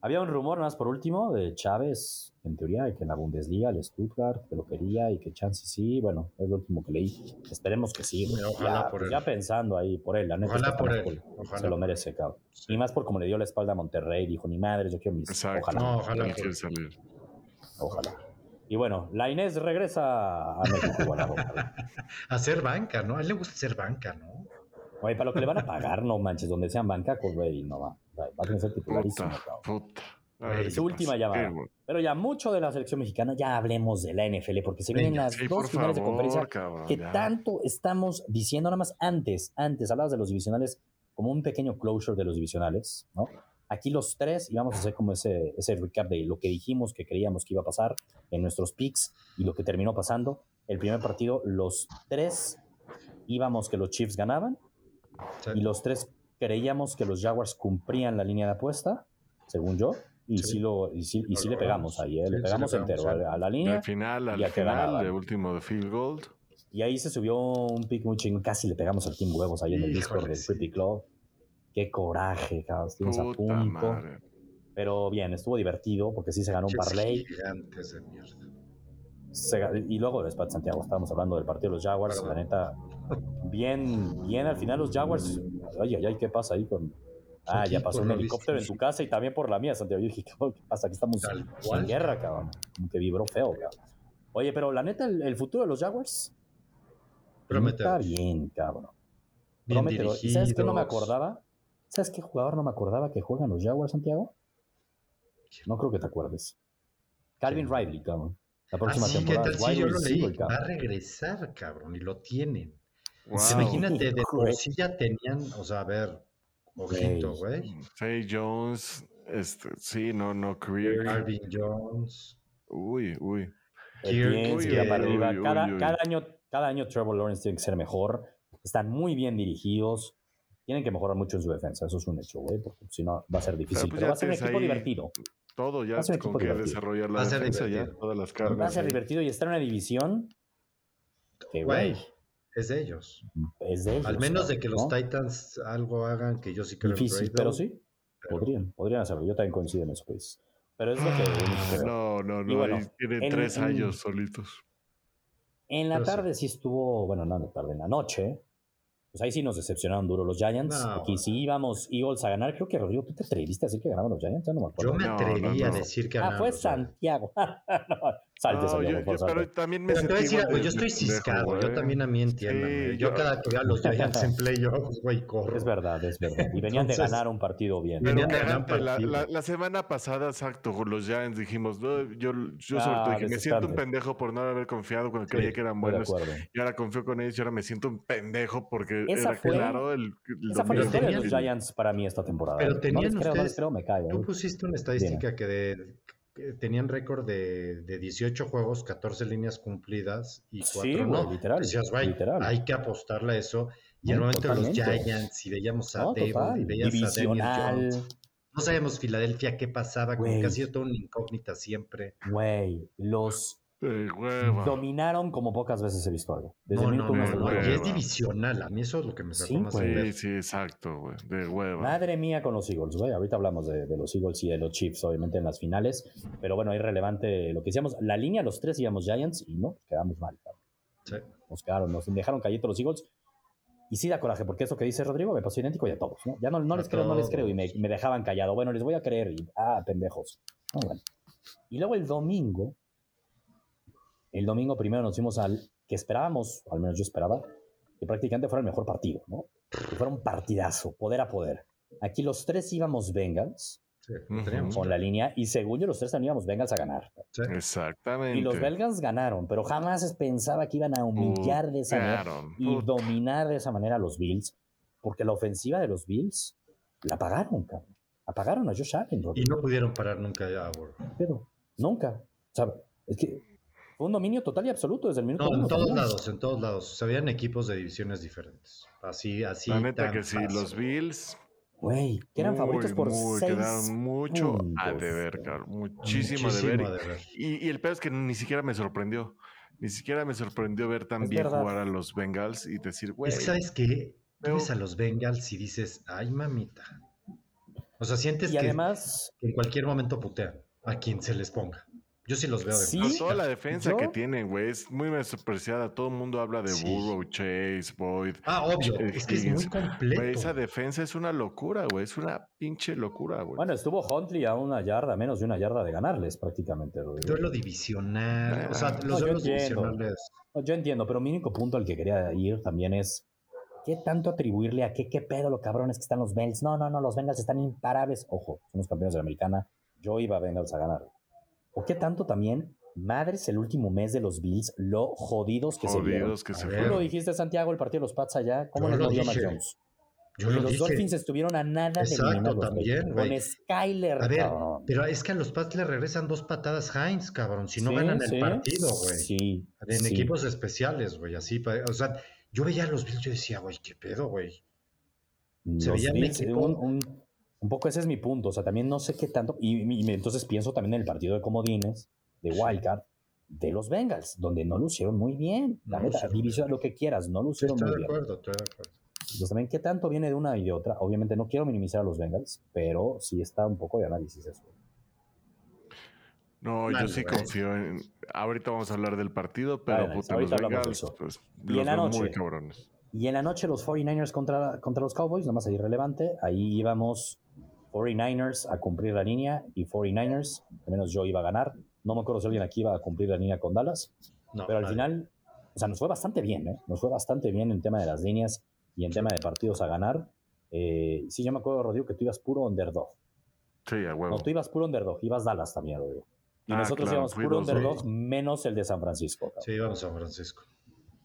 Había un rumor, más por último, de Chávez, en teoría, que en la Bundesliga, el Stuttgart, que lo quería y que chance sí. Bueno, es lo último que leí. Esperemos que sí. Ojalá ya, por él. ya pensando ahí por él, la neta. Ojalá por él. se lo merece, cabrón. Y más por como le dio la espalda a Monterrey, dijo, ni madre, yo quiero mis. Exacto. Ojalá. No, ojalá. salir. Ojalá. Y bueno, la Inés regresa a México. a, [laughs] a ser banca, ¿no? A él le gusta ser banca, ¿no? Oye, para lo que le van a pagar, no manches, donde sean bancacos, güey, no va. Va a tener que ser titularísimo, puta, su última llamada. Pero ya mucho de la selección mexicana, ya hablemos de la NFL, porque se vienen las dos finales de conferencia que tanto estamos diciendo, nada más antes, antes, hablabas de los divisionales como un pequeño closure de los divisionales, ¿no? Aquí los tres íbamos a hacer como ese, ese recap de lo que dijimos que creíamos que iba a pasar en nuestros picks y lo que terminó pasando. El primer partido, los tres íbamos que los Chiefs ganaban y los tres creíamos que los Jaguars cumplían la línea de apuesta, según yo, y sí, lo, y sí, le pegamos ahí, ¿eh? le pegamos entero a, la línea. Al final, al final, de último de Field Gold. Y ahí se subió un pick muy chingón, casi le pegamos al Team Huevos ahí en el Discord del Pretty Club. Qué coraje, cabrón, estuvimos a punto. Pero bien, estuvo divertido porque sí se ganó un parlay. Y luego después Santiago, estábamos hablando del partido de los Jaguars, la neta, bien, bien al final los Jaguars, ay, ay, ay, ¿qué pasa ahí con... Ah, ya pasó un helicóptero en tu casa y también por la mía, Santiago. Yo dije, ¿qué pasa? Aquí estamos en guerra, cabrón. que vibró feo, cabrón. Oye, pero la neta, el, futuro de los Jaguars está bien, cabrón. Prometedor. ¿Sabes qué no me acordaba? ¿Sabes qué jugador no me acordaba que juegan los Jaguars, Santiago? No creo que te acuerdes. Calvin Riley, cabrón. La próxima Así temporada. Que tal, sí, yo lo leí. Va a regresar, cabrón, y lo tienen. Imagínate, de por sí ya tenían, o sea, a ver, ojito, güey. Faye Jones, este, sí, no, no, Career. Marvin Jones. Uy, uy. cada, cada, año, cada año Trevor Lawrence tiene que ser mejor. Están muy bien dirigidos. Tienen que mejorar mucho en su defensa. Eso es un hecho, güey, porque si no va a ser difícil. Pues, Pero, va a ser un equipo divertido. Todo ya con que desarrollar la defensa ya, todas las cargas. Va a ser divertido y estar en una división que, güey es de ellos. Es de ellos. Al menos de que los Titans algo hagan que yo sí creo Difícil, pero sí. Podrían, podrían hacerlo. Yo también coincido en eso, pues. Pero es lo que. Ah, no, no, no. tienen tres años solitos. En la tarde sí estuvo, bueno, no en la tarde, en la noche. Pues ahí sí nos decepcionaron duro los Giants. Aquí sí íbamos Eagles a ganar. Creo que Rodrigo, tú te atreviste a decir que ganaban los Giants. Ya no me acuerdo. Yo me atreví a decir que ganaban. Ah, fue Santiago. [laughs] Salte, Santiago, yo, pero también me sentí decir yo estoy ciscado. yo también a mí entiendo. yo, cada que veo a los Giants en playoffs, güey, corro. Es verdad, es verdad. Y venían de ganar un partido bien. Venían de ganar un partido. La, la, semana pasada, exacto, con los Giants dijimos, yo, yo sobre ah, todo dije, me siento un pendejo por no haber confiado cuando creía que eran buenos. Y ahora confío con ellos y ahora me siento un pendejo porque era claro el, Esa fue la historia de los Giants para mí esta temporada. Pero tenían no ustedes, creo, me cae. Tú pusiste una estadística que de, tenían récord de, de, 18 juegos, 14 líneas cumplidas y 4 no. literal, literal. Hay que apostarle a eso. Y en el momento de los Giants, y veíamos a no, y veías a Daniel Jones. No sabemos Filadelfia qué pasaba, como que ha sido toda una incógnita siempre. Güey, los Dominaron como pocas veces he visto algo. Desde no, no, no, es divisional. A mí eso es lo que me sacó más Sí, sí, exacto, güey. De hueva. Madre mía con los Eagles, güey. Ahorita hablamos de, los Eagles y de los Chiefs, obviamente, en las finales. Pero bueno, es relevante lo que decíamos. La línea, los tres íbamos Giants y no, quedamos mal. Sí. Nos quedaron, nos dejaron callitos los Eagles. Y sí da coraje, porque eso que dice Rodrigo me pasó idéntico y a todos, ¿no? Ya no, les creo, no les creo y me, me, dejaban callado. Bueno, les voy a creer y, ah, pendejos. bueno. Y luego el domingo, el domingo primero nos fuimos al que esperábamos, al menos yo esperaba, que prácticamente fuera el mejor partido, ¿no? Que fuera un partidazo, poder a poder. Aquí los tres íbamos Bengals. Sí, con la línea y según yo los tres también íbamos Bengals a ganar. Exactamente. Y los Bengals ganaron, pero jamás pensaba que iban a humillar de esa manera y dominar de esa manera a los Bills, porque la ofensiva de los Bills la apagaron, cabrón. Apagaron a Josh Allen. Y no pudieron parar nunca ya, Pero, nunca. O sea, es que fue un dominio total y absoluto desde el minuto No, en todos lados, en todos lados. Se habían equipos de divisiones diferentes. Así, así. La neta que sí, los Bills. Güey, que eran favoritos por muy, seis Quedaron mucho a deber, Carl. Muchísimo, a deber. Y, el peor es que ni siquiera me sorprendió. Ni siquiera me sorprendió ver tan bien jugar a los Bengals y decir, güey. ¿Sabes qué? Ves a los Bengals y dices, ay, mamita. O sea, sientes que, además, que en cualquier momento putean a quien se les ponga. Yo sí los veo de ¿Sí? Toda la defensa que tienen, güey, es muy despreciada. Todo el mundo habla de Burrow, Chase, Boyd. Ah, obvio. Es que es muy completo. esa defensa es una locura, güey. Es una pinche locura, güey. Bueno, estuvo Huntley a una yarda, menos de una yarda de ganarles prácticamente. lo divisional. o sea, los yo divisionales. yo entiendo, pero mi único punto al que quería ir también es. ¿Qué tanto atribuirle a qué, qué pedo los cabrones que están los Bengals? No, no, no, los Bengals están imparables. Ojo, son los campeones de la americana. Yo iba a Bengals a ganar. ¿O qué tanto también? Madres, el último mes de los Bills, lo jodidos que se vieron. Que se Tú lo dijiste, Santiago, el partido de los Pats allá. ¿Cómo les dio Mac Jones? Yo los Dolphins estuvieron a nada Exacto, de también, Con Skyler. A ver, pero es que a los Pats le regresan dos patadas Heinz, cabrón. Si no ganan el partido, güey. Sí. En equipos especiales, güey. Así, o sea, yo veía a los Bills, yo decía, güey, qué pedo, güey. Se veía Bills, un, un poco ese es mi punto. O sea, también no sé qué tanto. Y, entonces pienso también en el partido de comodines, de Wildcard, de los Bengals, donde no lucieron muy bien. La neta, división, lo que quieras, no lucieron muy bien. Estoy de acuerdo, estoy de acuerdo. Entonces también, ¿qué tanto viene de una y de otra? Obviamente no quiero minimizar a los Bengals, pero sí está un poco de análisis eso. No, yo sí confío en. Ahorita vamos a hablar del partido, pero puta, los Bengals, pues, y en la noche, muy cabrones. Y en la noche los 49ers contra, contra los Cowboys, nada más ahí relevante. Ahí íbamos 49ers a cumplir la línea y 49ers, al menos yo iba a ganar. No me acuerdo si alguien aquí iba a cumplir la línea con Dallas, pero al final, o sea, nos fue bastante bien, ¿eh? Nos fue bastante bien en tema de las líneas y en tema de partidos a ganar. Eh, sí, yo me acuerdo, Rodrigo, que tú ibas puro underdog. Sí, a huevo. No, tú ibas puro underdog, ibas Dallas también, Rodrigo. Y ah, nosotros íbamos puro underdog menos el de San Francisco. Sí, íbamos a San Francisco.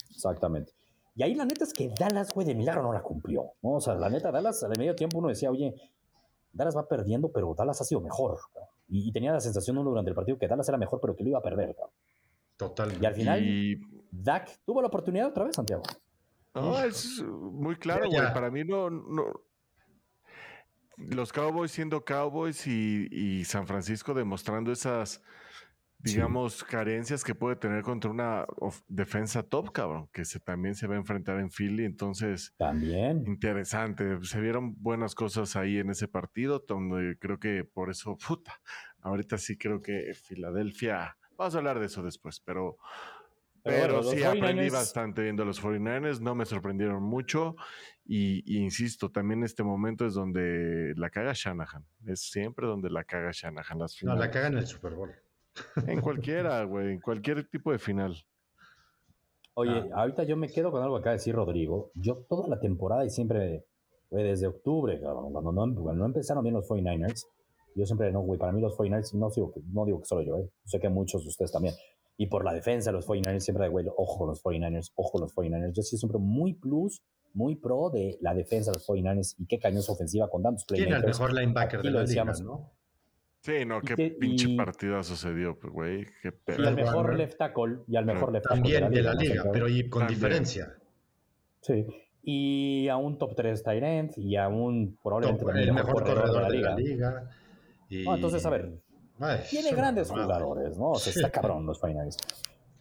Exactamente. Y ahí la neta es que Dallas, güey, de milagro no la cumplió. O sea, la neta, Dallas, al medio tiempo uno decía, oye, Dallas va perdiendo, pero Dallas ha sido mejor. Y, tenía la sensación uno durante el partido que Dallas era mejor, pero que lo iba a perder. Totalmente. Y al final, Dak tuvo la oportunidad otra vez, Santiago. No, es muy claro, güey. Para mí no, Los Cowboys siendo Cowboys y San Francisco demostrando esas digamos, carencias que puede tener contra una defensa top, cabrón, que se, también se va a enfrentar en Philly. Entonces, también interesante. Se vieron buenas cosas ahí en ese partido, donde creo que por eso, puta, ahorita sí creo que Filadelfia, vamos a hablar de eso después, pero Pero, sí aprendí bastante viendo los 49ers, no me sorprendieron mucho. Y, insisto, también este momento es donde la caga Shanahan. Es siempre donde la caga Shanahan. Las no, la caga en el Super Bowl. En cualquiera, güey, en cualquier tipo de final. Oye, ah. ahorita yo me quedo con algo que acaba de decir Rodrigo. Yo toda la temporada y siempre, güey, desde octubre, cuando no, empezaron bien los 49ers, yo siempre, no, güey, para mí los 49ers, no digo, no digo que solo yo, eh, sé que muchos de ustedes también, y por la defensa de los 49ers, siempre, güey, ojo los 49ers, ojo los 49ers. Yo sí siempre muy plus, muy pro de la defensa de los 49ers y qué cañosa ofensiva con tantos playmakers. ¿Quién el mejor linebacker de la liga, no? Sí, no, qué pinche partido sucedió, güey. Qué y al mejor left tackle, y al mejor left tackle. También de la liga, pero con diferencia. Sí. Y a un top 3 tight end y a un probablemente el mejor, corredor, de la liga. entonces, a ver, tiene grandes jugadores, ¿no? O sea, está [laughs] cabrón los finales.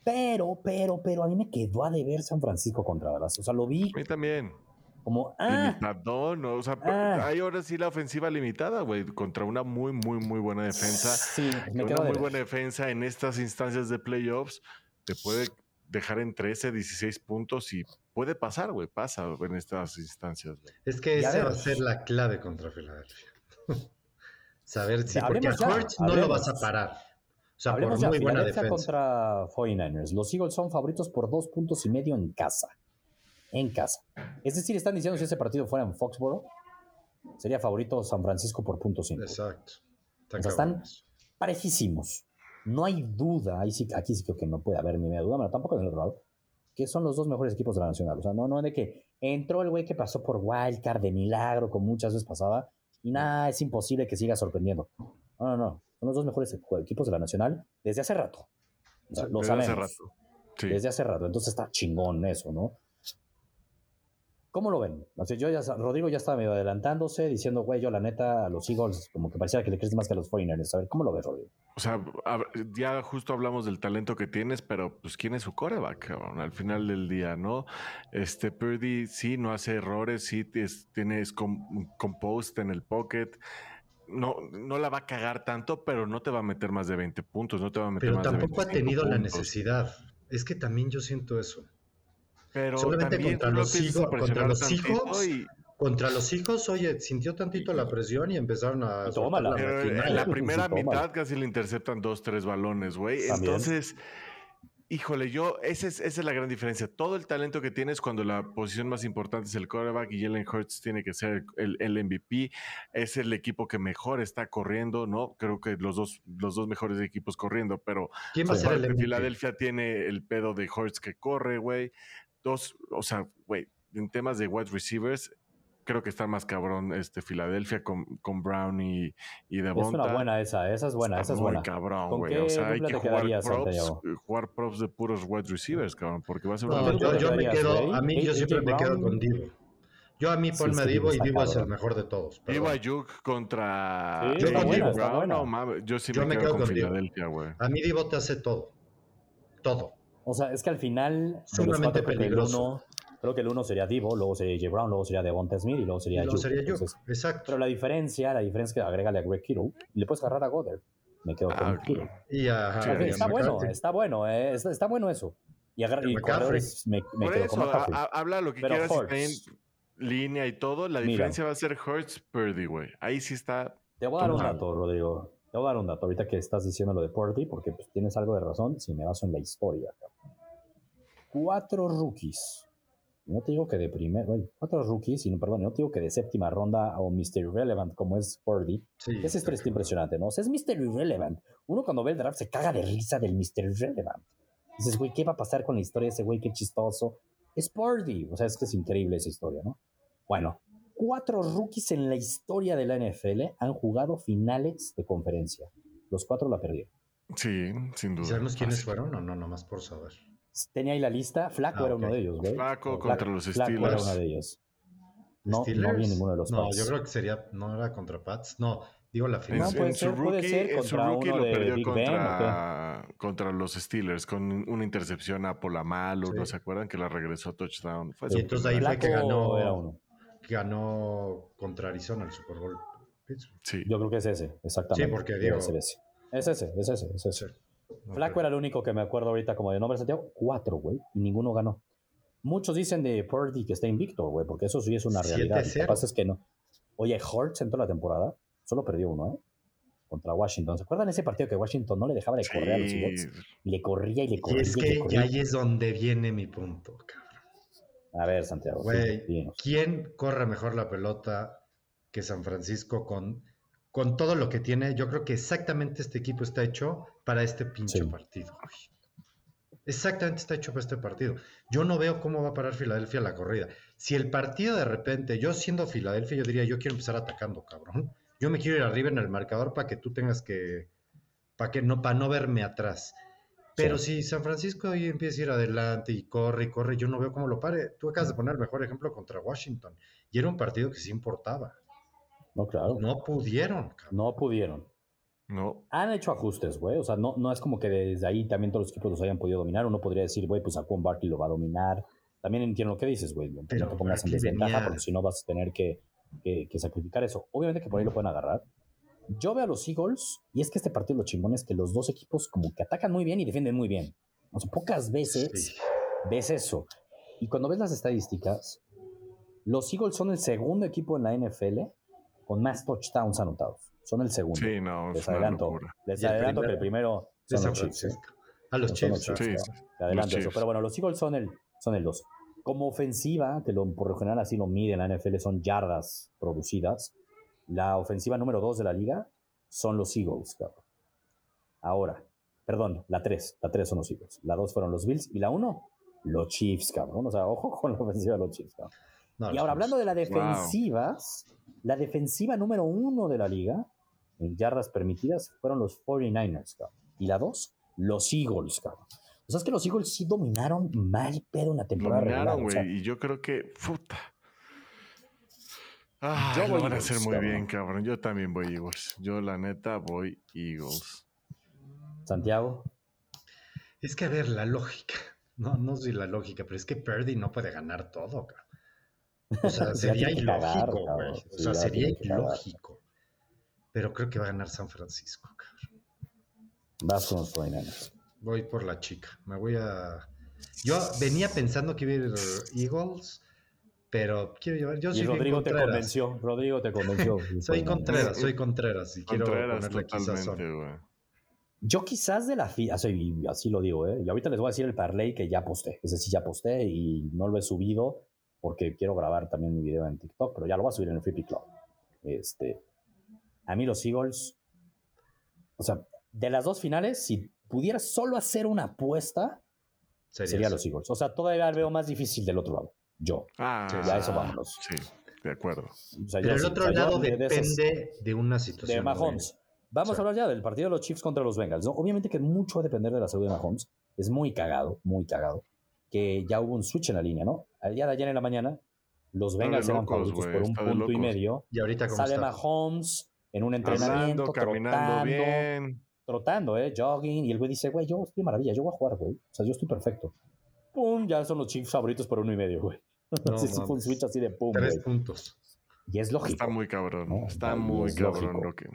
Pero, pero, pero a mí me quedó a deber San Francisco contra Dallas. O sea, lo vi. A mí también. Como, ah, Limitado, ¿no? O sea, ah. hay ahora sí la ofensiva limitada, güey, contra una muy, muy, muy buena defensa. Sí, me Una muy buena defensa en estas instancias de playoffs te puede dejar en 13, 16 puntos y puede pasar, güey, pasa en estas instancias. Es que esa va a ser la clave contra Filadelfia. [laughs] Saber si, porque a Hurts no lo vas a parar. O sea, por muy buena defensa. contra 49ers. Los Eagles son favoritos por dos puntos y medio en casa en casa. Es decir, están diciendo si ese partido fuera en Foxboro, sería favorito San Francisco por punto 5. Exacto. están parejísimos. No hay duda, ahí sí, aquí sí creo que no puede haber ni media duda, pero tampoco en el otro lado, que son los dos mejores equipos de la Nacional. O sea, no, no de que entró el güey que pasó por Wildcard de milagro, como muchas veces pasaba, y nada, es imposible que siga sorprendiendo. No, no, no. Son los dos mejores equipos de la Nacional desde hace rato. desde Hace rato. Desde hace rato. Entonces está chingón eso, ¿no? ¿Cómo lo ven? yo ya, Rodrigo ya estaba medio adelantándose, diciendo, güey, yo la neta a los Eagles como que parecía que le crees más que a los 49 A ver, ¿cómo lo ves, Rodrigo? O sea, ya justo hablamos del talento que tienes, pero pues ¿quién es su coreback, Al final del día, ¿no? Este Purdy sí no hace errores, sí tienes compost en el pocket. No, no la va a cagar tanto, pero no te va a meter más de 20 puntos, no te va a meter más de Pero tampoco ha tenido la necesidad. Es que también yo siento eso. Pero Solamente contra los, hijos, contra los hijos, contra los hijos, oye, sintió tantito la presión y empezaron a. Tómala. en la primera mitad casi le interceptan dos, tres balones, güey. Entonces, híjole, yo, esa es, esa es la gran diferencia. Todo el talento que tienes cuando la posición más importante es el quarterback y Jalen Hurts tiene que ser el, el, MVP. Es el equipo que mejor está corriendo, ¿no? Creo que los dos, los dos mejores equipos corriendo, pero. ¿Quién va a ser el Filadelfia tiene el pedo de Hurts que corre, güey dos, o sea, güey, en temas de wide receivers, creo que está más cabrón este Filadelfia con, con Brown y, y Devonta. Es una buena esa, esa es buena, esa es buena. cabrón, güey. O sea, hay que jugar props, jugar props de puros wide receivers, cabrón, porque va a ser no, yo, yo me quedo, a mí yo siempre me quedo con Divo. Yo a mí ponme a Divo y Divo es el mejor de todos. Divo Ayuk contra yo con Divo. Brown, no, yo sí me, quedo, con, Filadelfia, güey. A mí Divo te hace todo. Todo. O sea, es que al final. Sumamente peligroso. Creo que el uno sería Divo, luego sería J. Brown, luego sería Devonta Smith y luego sería Luego sería exacto. Pero la diferencia, la diferencia es que agrégale a Greg Kittle y le puedes agarrar a Goddard. Me quedo con ah, Kittle. Y a, está, bueno, está bueno, eh, está, bueno eso. Y, agarrar, y corredores me, me quedo eso, con Habla lo que Pero quieras Hurts, línea y todo. La diferencia va a ser Hurts Purdy, güey. Ahí sí está. Te voy a dar un dato, Rodrigo. Te voy a dar un dato ahorita que estás diciendo lo de Purdy, porque pues, tienes algo de razón si me baso en la historia cuatro rookies. No te digo que de primer, cuatro rookies, sino, perdón, no te digo que de séptima ronda o Mr. Irrelevant como es Purdy. Sí, Ese es impresionante, ¿no? O sea, es Mr. Irrelevant. Uno cuando ve el draft se caga de risa del Mr. Irrelevant. Dices, güey, ¿qué va a pasar con la historia de ese güey? Qué chistoso. Es Purdy. O sea, es que es increíble esa historia, ¿no? Bueno, cuatro rookies en la historia de la NFL han jugado finales de conferencia. Los cuatro la perdieron. Sí, sin duda. ¿Sabemos quiénes fueron o no? Nomás por saber. Tenía ahí la lista. Flaco ah, era uno de ellos, güey. Flaco contra los Steelers. Flaco era uno de ellos. No, no vi ninguno de los No, yo creo que sería, no era contra Pats. No, digo la final. No, puede, ser, puede ser contra rookie uno lo perdió Big contra, ben, contra los Steelers con una intercepción a Polamalu. Sí. ¿No se acuerdan que la regresó a touchdown? Fue y entonces ahí fue que ganó, ganó contra Arizona el Super Bowl. Sí. Yo creo que es ese, exactamente. Sí, porque digo. Es ese, es ese, es ese. Es ese. Flaco era el único que me acuerdo ahorita como de nombre Santiago. Cuatro, güey, y ninguno ganó. Muchos dicen de Purdy que está invicto, güey, porque eso sí es una realidad. Lo que pasa es que no. Oye, Hurts en toda la temporada solo perdió uno, ¿eh? Contra Washington. ¿Se acuerdan ese partido que Washington no le dejaba de correr a los Eagles? Le corría y le corría. Y es que ahí es donde viene mi punto, cabrón. A ver, Santiago. Güey, ¿quién corre mejor la pelota que San Francisco con, con todo lo que tiene? Yo creo que exactamente este equipo está hecho para este pinche partido. Exactamente está hecho para este partido. Yo no veo cómo va a parar Filadelfia la corrida. Si el partido de repente, yo siendo Filadelfia, yo diría, yo quiero empezar atacando, cabrón. Yo me quiero ir arriba en el marcador para que tú tengas que, para que no, para no verme atrás. Pero si San Francisco ahí empieza a ir adelante y corre y corre, yo no veo cómo lo pare. Tú acabas de poner el mejor ejemplo contra Washington. Y era un partido que sí importaba. No, claro. No pudieron. No pudieron. No. Han hecho ajustes, güey. O sea, no, no es como que desde ahí también todos los equipos los hayan podido dominar. Uno podría decir, güey, pues a Juan Barkley lo va a dominar. También entiendo lo que dices, güey. No te pongas en desventaja porque si no vas a tener que, que, que sacrificar eso. Obviamente que por ahí lo pueden agarrar. Yo veo a los Eagles, y es que este partido lo chingón es que los dos equipos como que atacan muy bien y defienden muy bien. O sea, pocas veces ves eso. Y cuando ves las estadísticas, los Eagles son el segundo equipo en la NFL con más touchdowns anotados. Son el segundo. Sí, no, les adelanto. Les adelanto que el primero son los Chiefs. ¿eh? A los Chiefs. Sí, adelanto eso. Pero bueno, los Eagles son el, son el dos. Como ofensiva, que lo, por lo general así lo mide en la NFL, son yardas producidas. La ofensiva número 2 de la liga son los Eagles, cabrón. Ahora, perdón, la 3, la 3 son los Eagles. La 2 fueron los Bills y la 1, los Chiefs, cabrón. O sea, [laughs] ojo con la ofensiva de los Chiefs, cabrón. y ahora, hablando de las defensivas, la defensiva número 1 de la liga en yardas permitidas fueron los 49ers, cabrón. Y la 2, los Eagles, cabrón. O sea, es que los Eagles sí dominaron mal pedo en la temporada dominaron, güey, y yo creo que, puta, Ah, yo lo van a hacer muy bien, cabrón. Yo también voy Eagles. Yo, la neta, voy Eagles. Santiago. Es que, a ver, la lógica. No, no soy la lógica, pero es que Purdy no puede ganar todo, cabrón. O sea, [laughs] sería ilógico, güey. O sea, sería ilógico. Pero creo que va a ganar San Francisco, cabrón. Vas con los Voy por la chica. Me voy a. Yo venía pensando que iba a ir Eagles pero quiero llevar. Yo y Rodrigo te convenció. Rodrigo te convenció. [laughs] soy Contreras, soy Contreras. Y quiero ponerle totalmente, Yo quizás de la fila, así, así lo digo, ¿eh? Y ahorita les voy a decir el parlay que ya posté. Es decir, ya posté y no lo he subido porque quiero grabar también mi video en TikTok, pero ya lo voy a subir en el Free Club. Este, a mí los Eagles, o sea, de las dos finales, si pudiera solo hacer una apuesta, sería los Eagles. O sea, todavía veo más difícil del otro lado yo. Ah, ya eso vámonos. Sí, de acuerdo. Pero el otro lado depende de, una situación. De Mahomes. Vamos a hablar ya del partido de los Chiefs contra los Bengals. Obviamente que mucho va a depender de la salud de Mahomes. Es muy cagado, muy cagado. Que ya hubo un switch en la línea, ¿no? Al día de ayer en la mañana, los Bengals eran favoritos por un punto y medio. Y ahorita sale Mahomes en un entrenamiento, trotando, bien. trotando, ¿eh? Jogging. Y el güey dice, güey, yo estoy maravilla, yo voy a jugar, güey. O sea, yo estoy perfecto. Pum, ya son los Chiefs favoritos por uno y medio, güey. No, [laughs] sí, fue un switch así de pum. Tres puntos. Y es lógico. Está muy cabrón. Está muy cabrón lo que.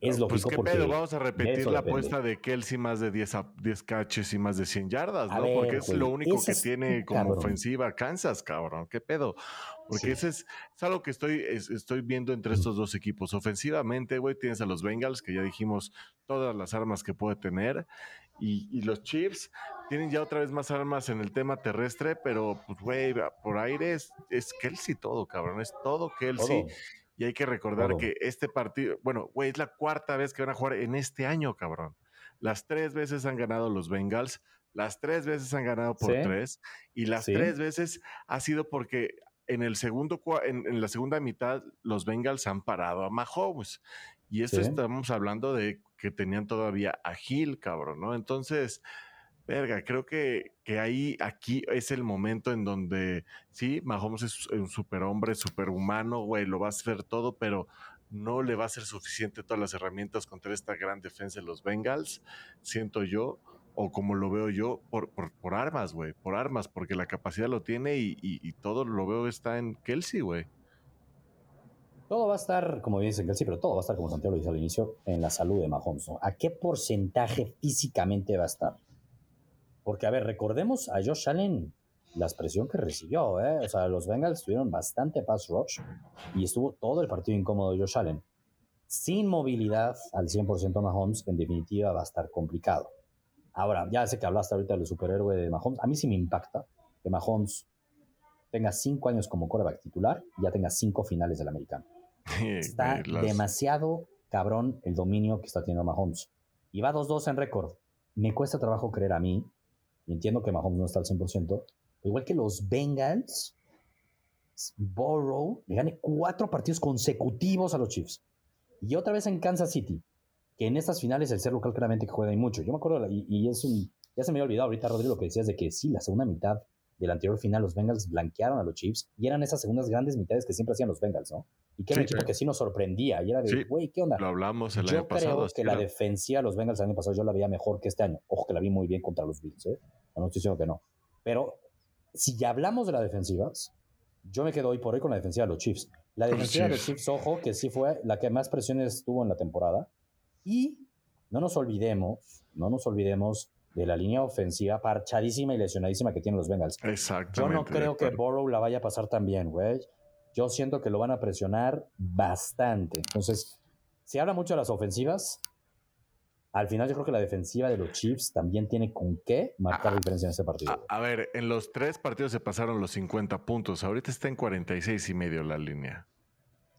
Es lógico. Pues qué pedo, vamos a repetir la apuesta de Kelsey más de 10, 10 caches y más de 100 yardas, ¿no? Porque es lo único que tiene como ofensiva Kansas, cabrón. ¿Qué pedo? Porque ese es, algo que estoy, estoy viendo entre estos dos equipos. Ofensivamente, güey, tienes a los Bengals, que ya dijimos todas las armas que puede tener. Y, los Chiefs tienen ya otra vez más armas en el tema terrestre, pero pues, güey, por aire es, es Kelsey todo, cabrón. Es todo Kelsey. Y hay que recordar que este partido, bueno, güey, es la cuarta vez que van a jugar en este año, cabrón. Las tres veces han ganado los Bengals, las tres veces han ganado por tres, y las tres veces ha sido porque en el segundo en, en, la segunda mitad los Bengals han parado a Mahomes. Y esto estamos hablando de que tenían todavía a Gil, cabrón, ¿no? Entonces, verga, creo que, que ahí, aquí es el momento en donde, sí, Mahomes es un superhombre, superhumano, güey, lo va a hacer todo, pero no le va a ser suficiente todas las herramientas contra esta gran defensa de los Bengals, siento yo, o como lo veo yo, por, por, armas, güey, por armas, porque la capacidad lo tiene y, y todo lo veo está en Kelsey, güey. Todo va a estar, como dicen que sí, pero todo va a estar, como Santiago lo dice al inicio, en la salud de Mahomes. ¿A qué porcentaje físicamente va a estar? Porque, a ver, recordemos a Josh Allen la expresión que recibió. ¿eh? O sea, los Bengals tuvieron bastante pass rush y estuvo todo el partido incómodo de Josh Allen. Sin movilidad al 100% Mahomes, en definitiva va a estar complicado. Ahora, ya sé que hablaste ahorita del superhéroe de Mahomes. A mí sí me impacta que Mahomes tenga cinco años como coreback titular y ya tenga cinco finales del americano. Está demasiado cabrón el dominio que está teniendo Mahomes. Y va 2-2 en récord. Me cuesta trabajo creer a mí, entiendo que Mahomes no está al 100%, igual que los Bengals, Burrow le gane cuatro partidos consecutivos a los Chiefs. Y otra vez en Kansas City, que en estas finales el ser local claramente que juega y mucho. Yo me acuerdo, y, y es un, ya se me había olvidado ahorita, Rodrigo, lo que decías de que sí, la segunda mitad del anterior final, los Bengals blanquearon a los Chiefs y eran esas segundas grandes mitades que siempre hacían los Bengals, ¿no? Y que era un equipo que sí nos sorprendía. Y era de, güey, ¿qué onda? Lo hablamos el yo año pasado. Yo creo que la defensiva de los Bengals el año pasado yo la veía mejor que este año. Ojo que la vi muy bien contra los Bills, ¿eh? No, estoy diciendo que no. Pero si ya hablamos de las defensivas, yo me quedo hoy por hoy con la defensiva de los Chiefs. La defensiva de los Chiefs, ojo, que sí fue la que más presiones tuvo en la temporada. Y no nos olvidemos, no nos olvidemos de la línea ofensiva parchadísima y lesionadísima que tienen los Bengals. Exactamente. Yo no creo que Burrow la vaya a pasar tan bien, güey. Yo siento que lo van a presionar bastante. Entonces, se habla mucho de las ofensivas. Al final yo creo que la defensiva de los Chiefs también tiene con qué marcar ah, diferencia en este partido. A, ver, en los tres partidos se pasaron los 50 puntos. Ahorita está en 46 y medio la línea.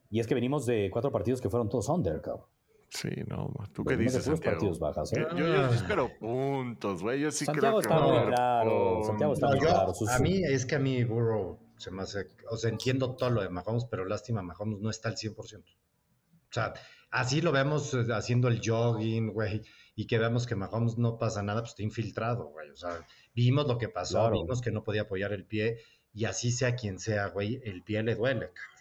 Y es que venimos de cuatro partidos que fueron todos under, cabrón. Sí, no, ¿tú qué dices, Santiago? Partidos bajas, ¿eh? yo, yo, espero puntos, güey. Yo sí Santiago creo está que muy claro. Santiago está muy claro. A mí es que a mí Burrow se me hace... O sea, entiendo todo lo de Mahomes, pero lástima, Mahomes no está al 100%. O sea, así lo vemos eh, haciendo el jogging, güey, y que vemos que Mahomes no pasa nada, pues está infiltrado, güey. O sea, vimos lo que pasó, vimos que no podía apoyar el pie, y así sea quien sea, güey, el pie le duele, cabrón.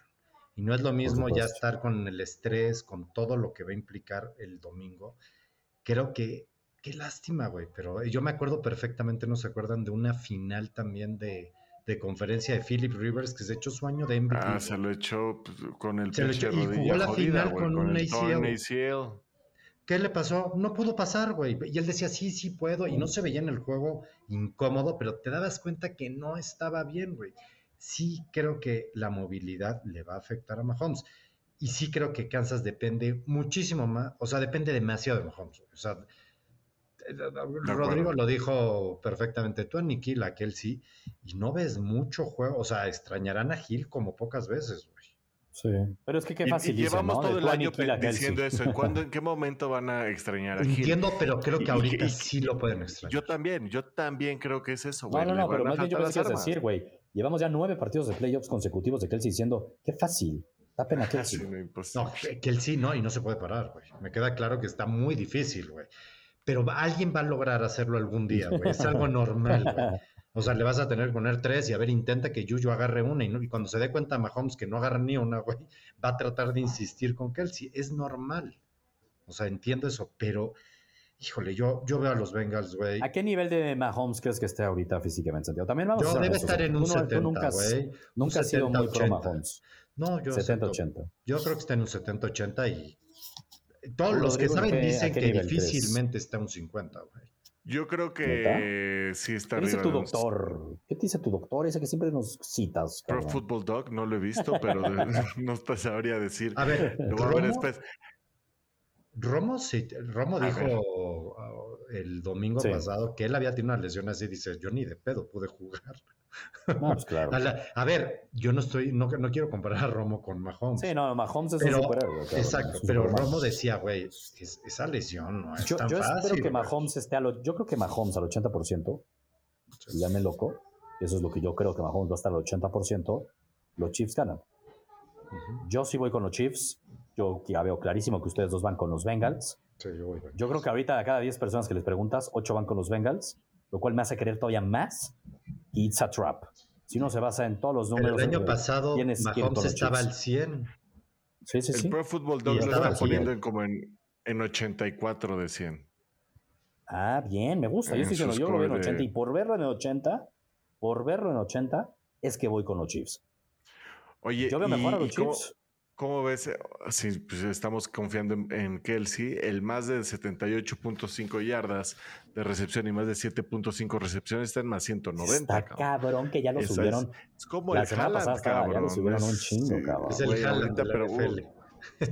Y no es lo mismo ya estar con el estrés, con todo lo que va a implicar el domingo. Creo que, qué lástima, güey, pero yo me acuerdo perfectamente, ¿no se acuerdan de una final también de, conferencia de Philip Rivers que se echó su año de MVP? Ah, se lo echó pues, con el se echó, y jugó la final con, un ACL. ¿Qué le pasó? No pudo pasar, güey. Y él decía, sí, sí puedo. Y no se veía en el juego incómodo, pero te dabas cuenta que no estaba bien, güey sí creo que la movilidad le va a afectar a Mahomes. Y sí creo que Kansas depende muchísimo más, o sea, depende demasiado de Mahomes. O sea, Rodrigo lo dijo perfectamente. Tú aniquila a Kelsey y no ves mucho juego. O sea, extrañarán a Gil como pocas veces, güey. Sí, pero es que qué fácil. Y, llevamos todo el año diciendo eso. ¿Cuándo, [laughs] ¿En qué momento van a extrañar a Gil? Entiendo, pero creo que ahorita sí lo pueden extrañar. Yo también, yo también creo que es eso, güey. No, no, no, pero más bien yo pensé que decir, güey. Llevamos ya nueve partidos de playoffs consecutivos de Kelsey diciendo, qué fácil, tapen a Kelsey. no, Kelsey no, y no se puede parar, güey. Me queda claro que está muy difícil, güey. Pero alguien va a lograr hacerlo algún día, güey. Es algo [laughs] normal, güey. O sea, le vas a tener que poner tres y a ver, intenta que Yuyu agarre una y, no, y cuando se dé cuenta Mahomes que no agarra ni una, güey, va a tratar de insistir con Kelsey. Es normal. O sea, entiendo eso, pero Híjole, yo, yo veo a los Bengals, güey. ¿A qué nivel de Mahomes crees que esté ahorita físicamente, Santiago? También vamos yo debe estar en un 70, nunca, güey. Nunca ha sido muy pro Mahomes. No, yo 70-80. Yo creo que está en un 70-80 y todos los que saben dicen que difícilmente está en un 50, güey. Yo creo que sí está ¿Qué dice tu doctor? ¿Qué dice tu doctor? Ese que siempre nos citas. Pro Football Dog, no lo he visto, pero [laughs] no te sabría decir. A ver, lo voy a ver después. Romo, sí, Romo dijo ah, el domingo pasado que él había tenido una lesión así, dice, yo ni de pedo pude jugar. No, pues claro. [laughs] a, ver, yo no estoy, no, no, quiero comparar a Romo con Mahomes. Sí, no, Mahomes es un superhéroe. exacto, pero Romo decía, güey, esa lesión no es yo, tan yo espero que Mahomes esté a lo, yo creo que Mahomes al 80%, ya me loco, eso es lo que yo creo que Mahomes va a estar al 80%, los Chiefs ganan. Yo sí voy con los Chiefs, yo ya veo clarísimo que ustedes dos van con los Bengals. yo, creo que ahorita a cada 10 personas que les preguntas, 8 van con los Bengals, lo cual me hace creer todavía más. Y it's a trap. Si uno se basa en todos los números. el año pasado Mahomes estaba al 100. Sí, sí, el Pro Football Dog lo está poniendo en como en, en 84 de 100. Ah, bien, me gusta. Yo estoy diciendo, yo lo veo en 80 y por verlo en 80, por verlo en 80, es que voy con los Chiefs. Oye, yo veo mejor a los Chiefs. ¿Cómo ves? Eh, si pues, estamos confiando en, Kelsey, el más de 78.5 yardas de recepción y más de 7.5 recepciones está en más 190. Está cabrón, que ya lo subieron. Es, como el Haaland, cabrón. Ya lo subieron un chingo, cabrón. Es el Haaland, pero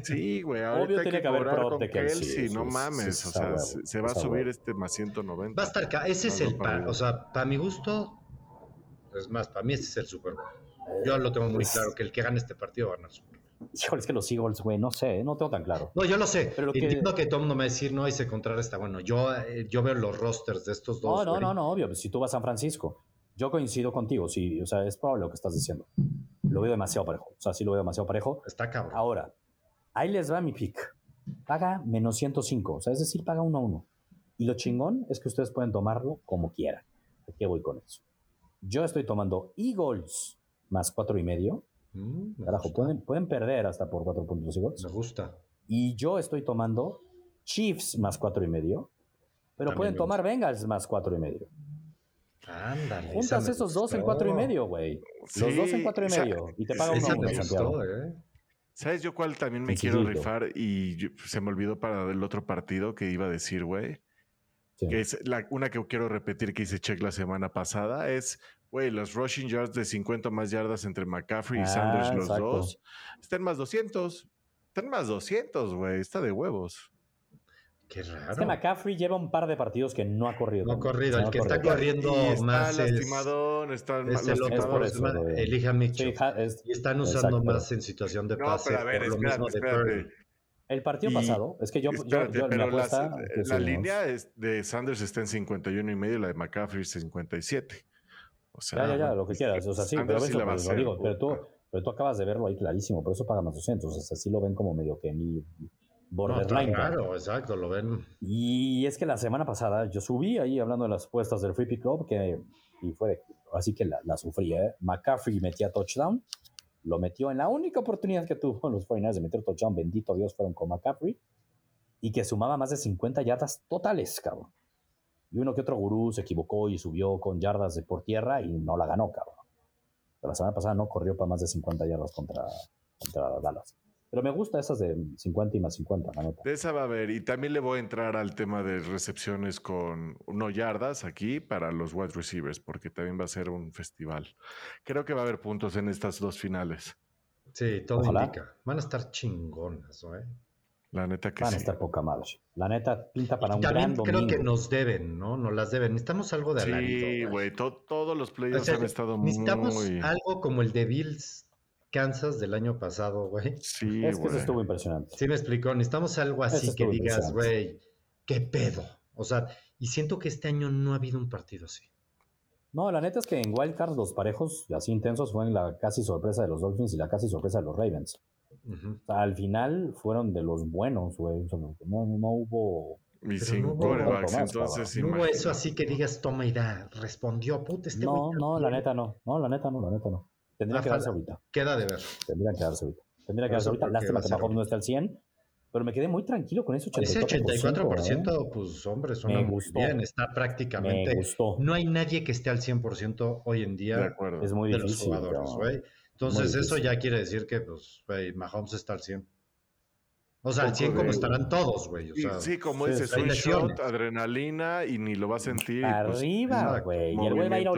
Sí, güey. [laughs] Obvio tiene que, haber prop de Kelsey. no mames. o sea, se, va a subir este más 190. Va a estar. Ese es el. o sea, para mi gusto. Es más, para mí este es el Super Bowl. Yo lo tengo muy pues claro que el que gane este partido va a ganar Super Híjole, es que los Eagles, güey, no sé, no tengo tan claro. No, yo lo sé. Pero Entiendo que... todo el mundo me va a decir, no, ese contrario está bueno. Yo, eh, yo veo los rosters de estos dos. No, no, no, no, obvio. Si tú vas a San Francisco, yo coincido contigo, sí, o sea, es probable lo que estás diciendo. Lo veo demasiado parejo. O sea, sí lo veo demasiado parejo. Está cabrón. Ahora, ahí les va mi pick. Paga menos 105, o sea, es decir, paga 1 a 1. Y lo chingón es que ustedes pueden tomarlo como quieran. ¿Qué voy con eso? Yo estoy tomando Eagles más cuatro y medio Mm, Carajo, pueden, pueden perder hasta por 4 puntos Me gusta. Y yo estoy tomando Chiefs más 4 y medio, pero pueden tomar Bengals más 4 y medio. Ándale. Juntas esos dos en 4 y medio, güey. Los dos en 4 y medio. y te pagan uno Santiago. ¿eh? ¿Sabes yo cuál también me quiero rifar? Y se me olvidó para el otro partido que iba a decir, güey. Que es la, una que quiero repetir que hice check la semana pasada. Es Güey, los rushing yards de 50 más yardas entre McCaffrey y Sanders, ah, los dos, están más 200. Están más 200, güey. Está de huevos. Qué raro. Es que McCaffrey lleva un par de partidos que no ha corrido. No ha corrido. El que está corriendo más está lastimado, está es el otro, es elija Mitchell. y están usando más en situación de pase. No, pero a ver, espérate, de El partido pasado, es que yo, espérate, yo, pero apuesta, la, la línea de Sanders está en 51 y medio y la de McCaffrey es 57 ya, ya, ya, lo que quieras. O sea, sí, pero, eso, pues, lo digo, pero, tú, pero tú acabas de verlo ahí clarísimo, por eso paga más 200. O sea, sí lo ven como medio que mi borderline. claro, exacto, lo ven. Y es que la semana pasada yo subí ahí hablando de las puestas del Free Pick Club, que, y fue, así que la, la sufrí, ¿eh? McCaffrey metía touchdown, lo metió en la única oportunidad que tuvo los 49 de meter touchdown, bendito Dios, fueron con McCaffrey, y que sumaba más de 50 yardas totales, cabrón. Y uno que otro gurú se equivocó y subió con yardas de por tierra y no la ganó, cabrón. Pero la semana pasada no corrió para más de 50 yardas contra, contra Dallas. Pero me gusta esas de 50 y más 50, la neta. De esa va a haber. Y también le voy a entrar al tema de recepciones con no yardas aquí para los wide receivers, porque también va a ser un festival. Creo que va a haber puntos en estas dos finales. Sí, todo indica. Van a estar chingonas, ¿eh? La neta que Van a estar poca madre. La neta pinta para un gran domingo. creo que nos deben, ¿no? Nos las deben. Necesitamos algo de Sí, güey. todos los players han estado muy... Necesitamos algo como el de Bills Kansas del año pasado, güey. Sí, [laughs] Es que eso estuvo impresionante. Sí me explicó. Necesitamos algo así que digas, güey, qué pedo. O sea, y siento que este año no ha habido un partido así. No, la neta es que en Wildcard los parejos así intensos fueron la casi sorpresa de los Dolphins y la casi sorpresa de los Ravens al final fueron de los buenos, güey. No, no hubo. Y sin corebacks, entonces. No hubo eso así que digas, toma y da. Respondió, puta, este No, no, la neta no. No, la neta no, la neta no. Tendría que darse ahorita. Queda de ver. Tendría que darse ahorita. Tendría que darse ahorita. Lástima que Mahomes no está al 100. Pero me quedé muy tranquilo con ese 84%. Ese 84%, ¿eh? pues hombre, suena me gustó. muy bien. Está prácticamente. Me gustó. No hay nadie que esté al 100% hoy en día. De acuerdo. Es muy de difícil. Los jugadores, güey. Entonces, eso ya quiere decir que, pues, güey, Mahomes está al 100. O sea, al 100 como estarán todos, güey. sí, como dices, un shot, adrenalina y ni lo va a sentir. Pues, Arriba, güey. y el güey va a ir a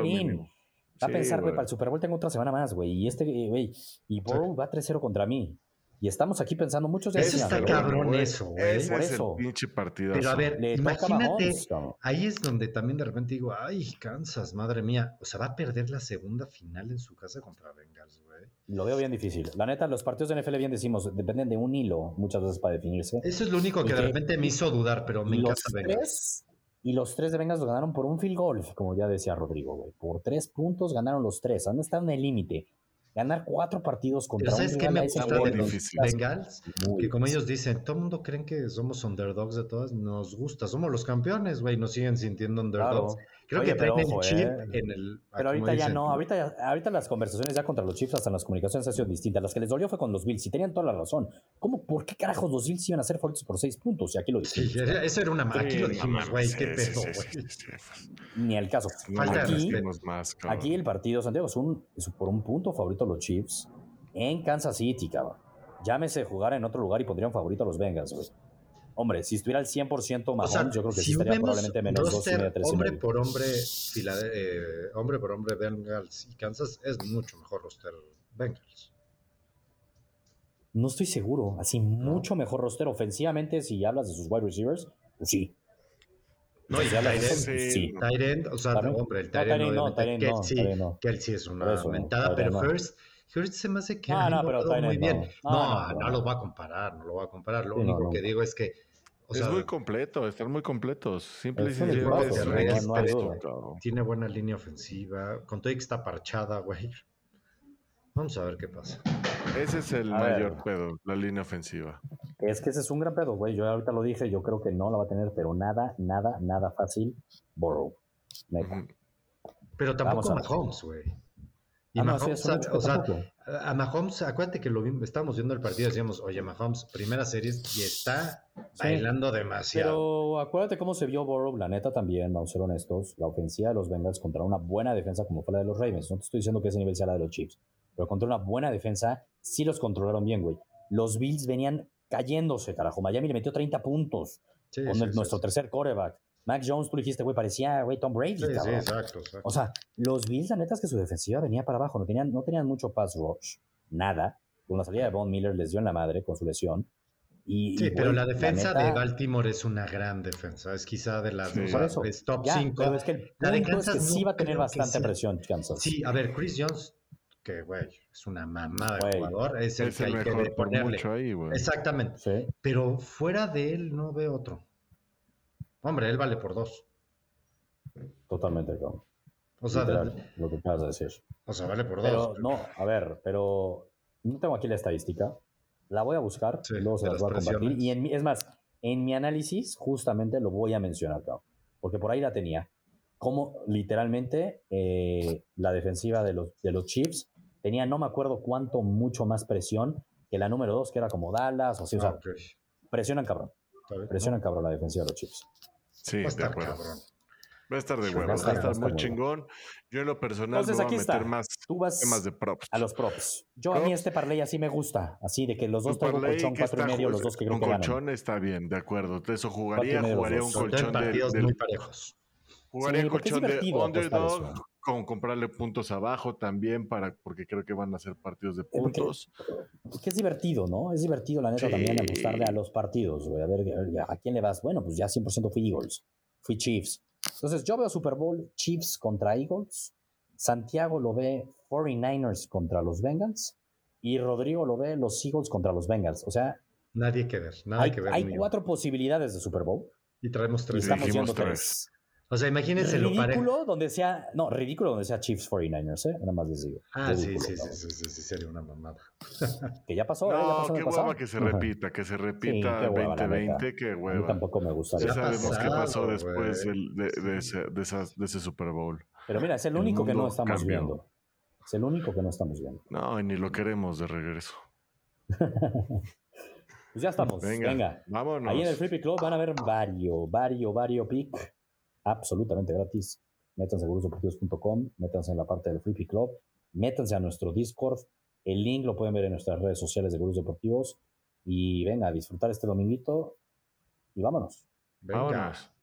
Va a pensar, güey, para el Super Bowl tengo otra semana más, güey. Y este, güey, y Burrow va 3-0 contra mí. Y estamos aquí pensando muchos de Eso está cabrón eso, güey. Por eso. pinche partido. Pero a ver, imagínate, ahí es donde también de repente digo, ay, Kansas, madre mía. O sea, va a perder la segunda final en su casa contra Bengals, güey. Lo veo bien difícil. La neta, los partidos de NFL, bien decimos, dependen de un hilo muchas veces para definirse. Eso es lo único que, de repente me hizo dudar, pero me encanta Bengals. Y los tres de Bengals lo ganaron por un field goal, como ya decía Rodrigo, güey. Por tres puntos ganaron los tres. Han estado en el límite ganar cuatro partidos contra ¿Sabes un qué me gusta de los Bengals? que como ellos dicen, todo el mundo creen que somos underdogs de todas, nos gusta, somos los campeones, güey, nos siguen sintiendo underdogs. Creo que traen el chip eh. en el. Pero ahorita ya no, ahorita, ahorita las conversaciones ya contra los Chiefs, hasta en las comunicaciones han sido distintas. Las que les dolió fue con los Bills, y tenían toda la razón. ¿Cómo, por qué carajos los Bills iban a ser favoritos por seis puntos? Y aquí lo dijimos. Sí, eso era una. Aquí lo dijimos, güey, qué pedo, güey. Ni el caso. Aquí, aquí el partido, Santiago, es, un, es por un punto favorito los Chiefs en Kansas City, cabrón. llámese jugar en otro lugar y pondría un favorito a los Bengals, güey. Hombre, si estuviera al 100% Mahomes, yo creo que sí estaría probablemente menos dos y tres hombre por hombre, eh, hombre por hombre Bengals y Kansas es mucho mejor roster Bengals. No estoy seguro. Así, mucho mejor roster ofensivamente si hablas de sus wide receivers, pues sí. No, y Tyrend, sí. Tyrend, o sea, hombre, el Tyrend no, no, Kelsey, no, Kelsey es una aumentada, pero First, First se me hace que no, no, pero muy bien. No, no, lo va a comparar, no lo va a comparar. Lo único que digo es que o es muy completo, están muy completos. Simple y sencillamente Tiene buena línea ofensiva. Con todo que está parchada, güey. Vamos a ver qué pasa. Ese es el mayor pedo, la línea ofensiva. Es que ese es un gran pedo, güey. Yo ahorita lo dije, yo creo que no la va a tener, pero nada, nada, nada fácil. Borrow. Pero tampoco Mahomes, güey. Y ah, Mahomes, o sea, a Mahomes, acuérdate que lo estábamos viendo el partido y decíamos, oye, Mahomes, primera serie y está bailando demasiado. Pero acuérdate cómo se vio Borrow, la neta también, vamos a ser honestos, la ofensiva de los Bengals contra una buena defensa como fue la de los Ravens. No te estoy diciendo que ese nivel sea la de los Chiefs pero contra una buena defensa, sí los controlaron bien, güey. Los Bills venían cayéndose, carajo. Miami le metió 30 puntos con nuestro tercer coreback. Mac Jones, tú dijiste, güey, parecía, güey, Tom Brady. Sí, sí, exacto, O sea, los Bills, la neta es que su defensiva venía para abajo, no tenían, no tenían mucho pass rush, nada. Con la salida de Von Miller les dio en la madre con su lesión. Y, sí, pero la defensa de Baltimore es una gran defensa. Es quizá de las top 5. Pero es que el la de Kansas es que sí va a tener bastante presión, Kansas. Sí, a ver, Chris Jones que, güey, es una mamada de jugador, es el que hay que ponerle. Ahí, Exactamente. Pero fuera de él no veo otro. Hombre, él vale por dos. Totalmente, claro. O sea, lo que acabas de decir. O sea, vale por dos. No, a ver, pero no tengo aquí la estadística. La voy a buscar, luego se las voy a compartir. Y en, es más, en mi análisis, justamente lo voy a mencionar, claro, porque por ahí la tenía. Como literalmente eh, la defensiva de los, de los Chiefs tenía no me acuerdo cuánto, mucho más presión que la número dos, que era como Dallas, o, sea, ah, presionan cabrón. Presionan cabrón la defensiva de los Chiefs. Sí, de acuerdo. Va a estar de huevo, va a estar, muy chingón. Yo en lo personal voy a meter más temas de props. A los props. Yo a mí este parlay así me gusta, así de que los dos traigo un colchón cuatro y medio, los dos que creo que ganan. colchón está bien, de acuerdo. Eso jugaría, jugaría un colchón de, muy parejos. Jugaría colchón de underdog con comprarle puntos abajo también para porque creo que van a ser partidos de puntos. Porque, es divertido, ¿no? Es divertido la neta también apostarle a los partidos, güey. A ver, ¿a quién le vas? Bueno, pues ya 100% fui Eagles, fui Chiefs. Entonces yo veo Super Bowl Chiefs contra Eagles, Santiago lo ve 49ers contra los Bengals y Rodrigo lo ve los Eagles contra los Bengals. O sea, nadie que ver, nada hay, que ver. Hay cuatro posibilidades de Super Bowl. Y traemos tres. Y estamos viendo tres. O sea, imagínense lo Ridículo donde sea, no, ridículo donde sea Chiefs 49ers, ¿eh? Nada más les digo. Ah, sí, sí, sí, sí, sí, sería una mamada. que ya pasó, no, ¿eh? Ya pasó qué hueva que se repita, que se repita sí, 2020, qué hueva. A mí tampoco me gusta. Ya sabemos qué pasó después de, de, ese, de, de, ese Super Bowl. Pero mira, es el, único que no estamos viendo. Es el único que no estamos viendo. No, y ni lo queremos de regreso. [laughs] pues ya estamos. Venga, Venga. Vámonos. Ahí en el Flippy Club van a ver varios, varios, varios pick absolutamente gratis. Métanse a gurusdeportivos.com, métanse en la parte del Flippy Club, métanse a nuestro Discord. El link lo pueden ver en nuestras redes sociales de Gurus Deportivos. Y venga, a disfrutar este dominguito y vámonos. Vámonos.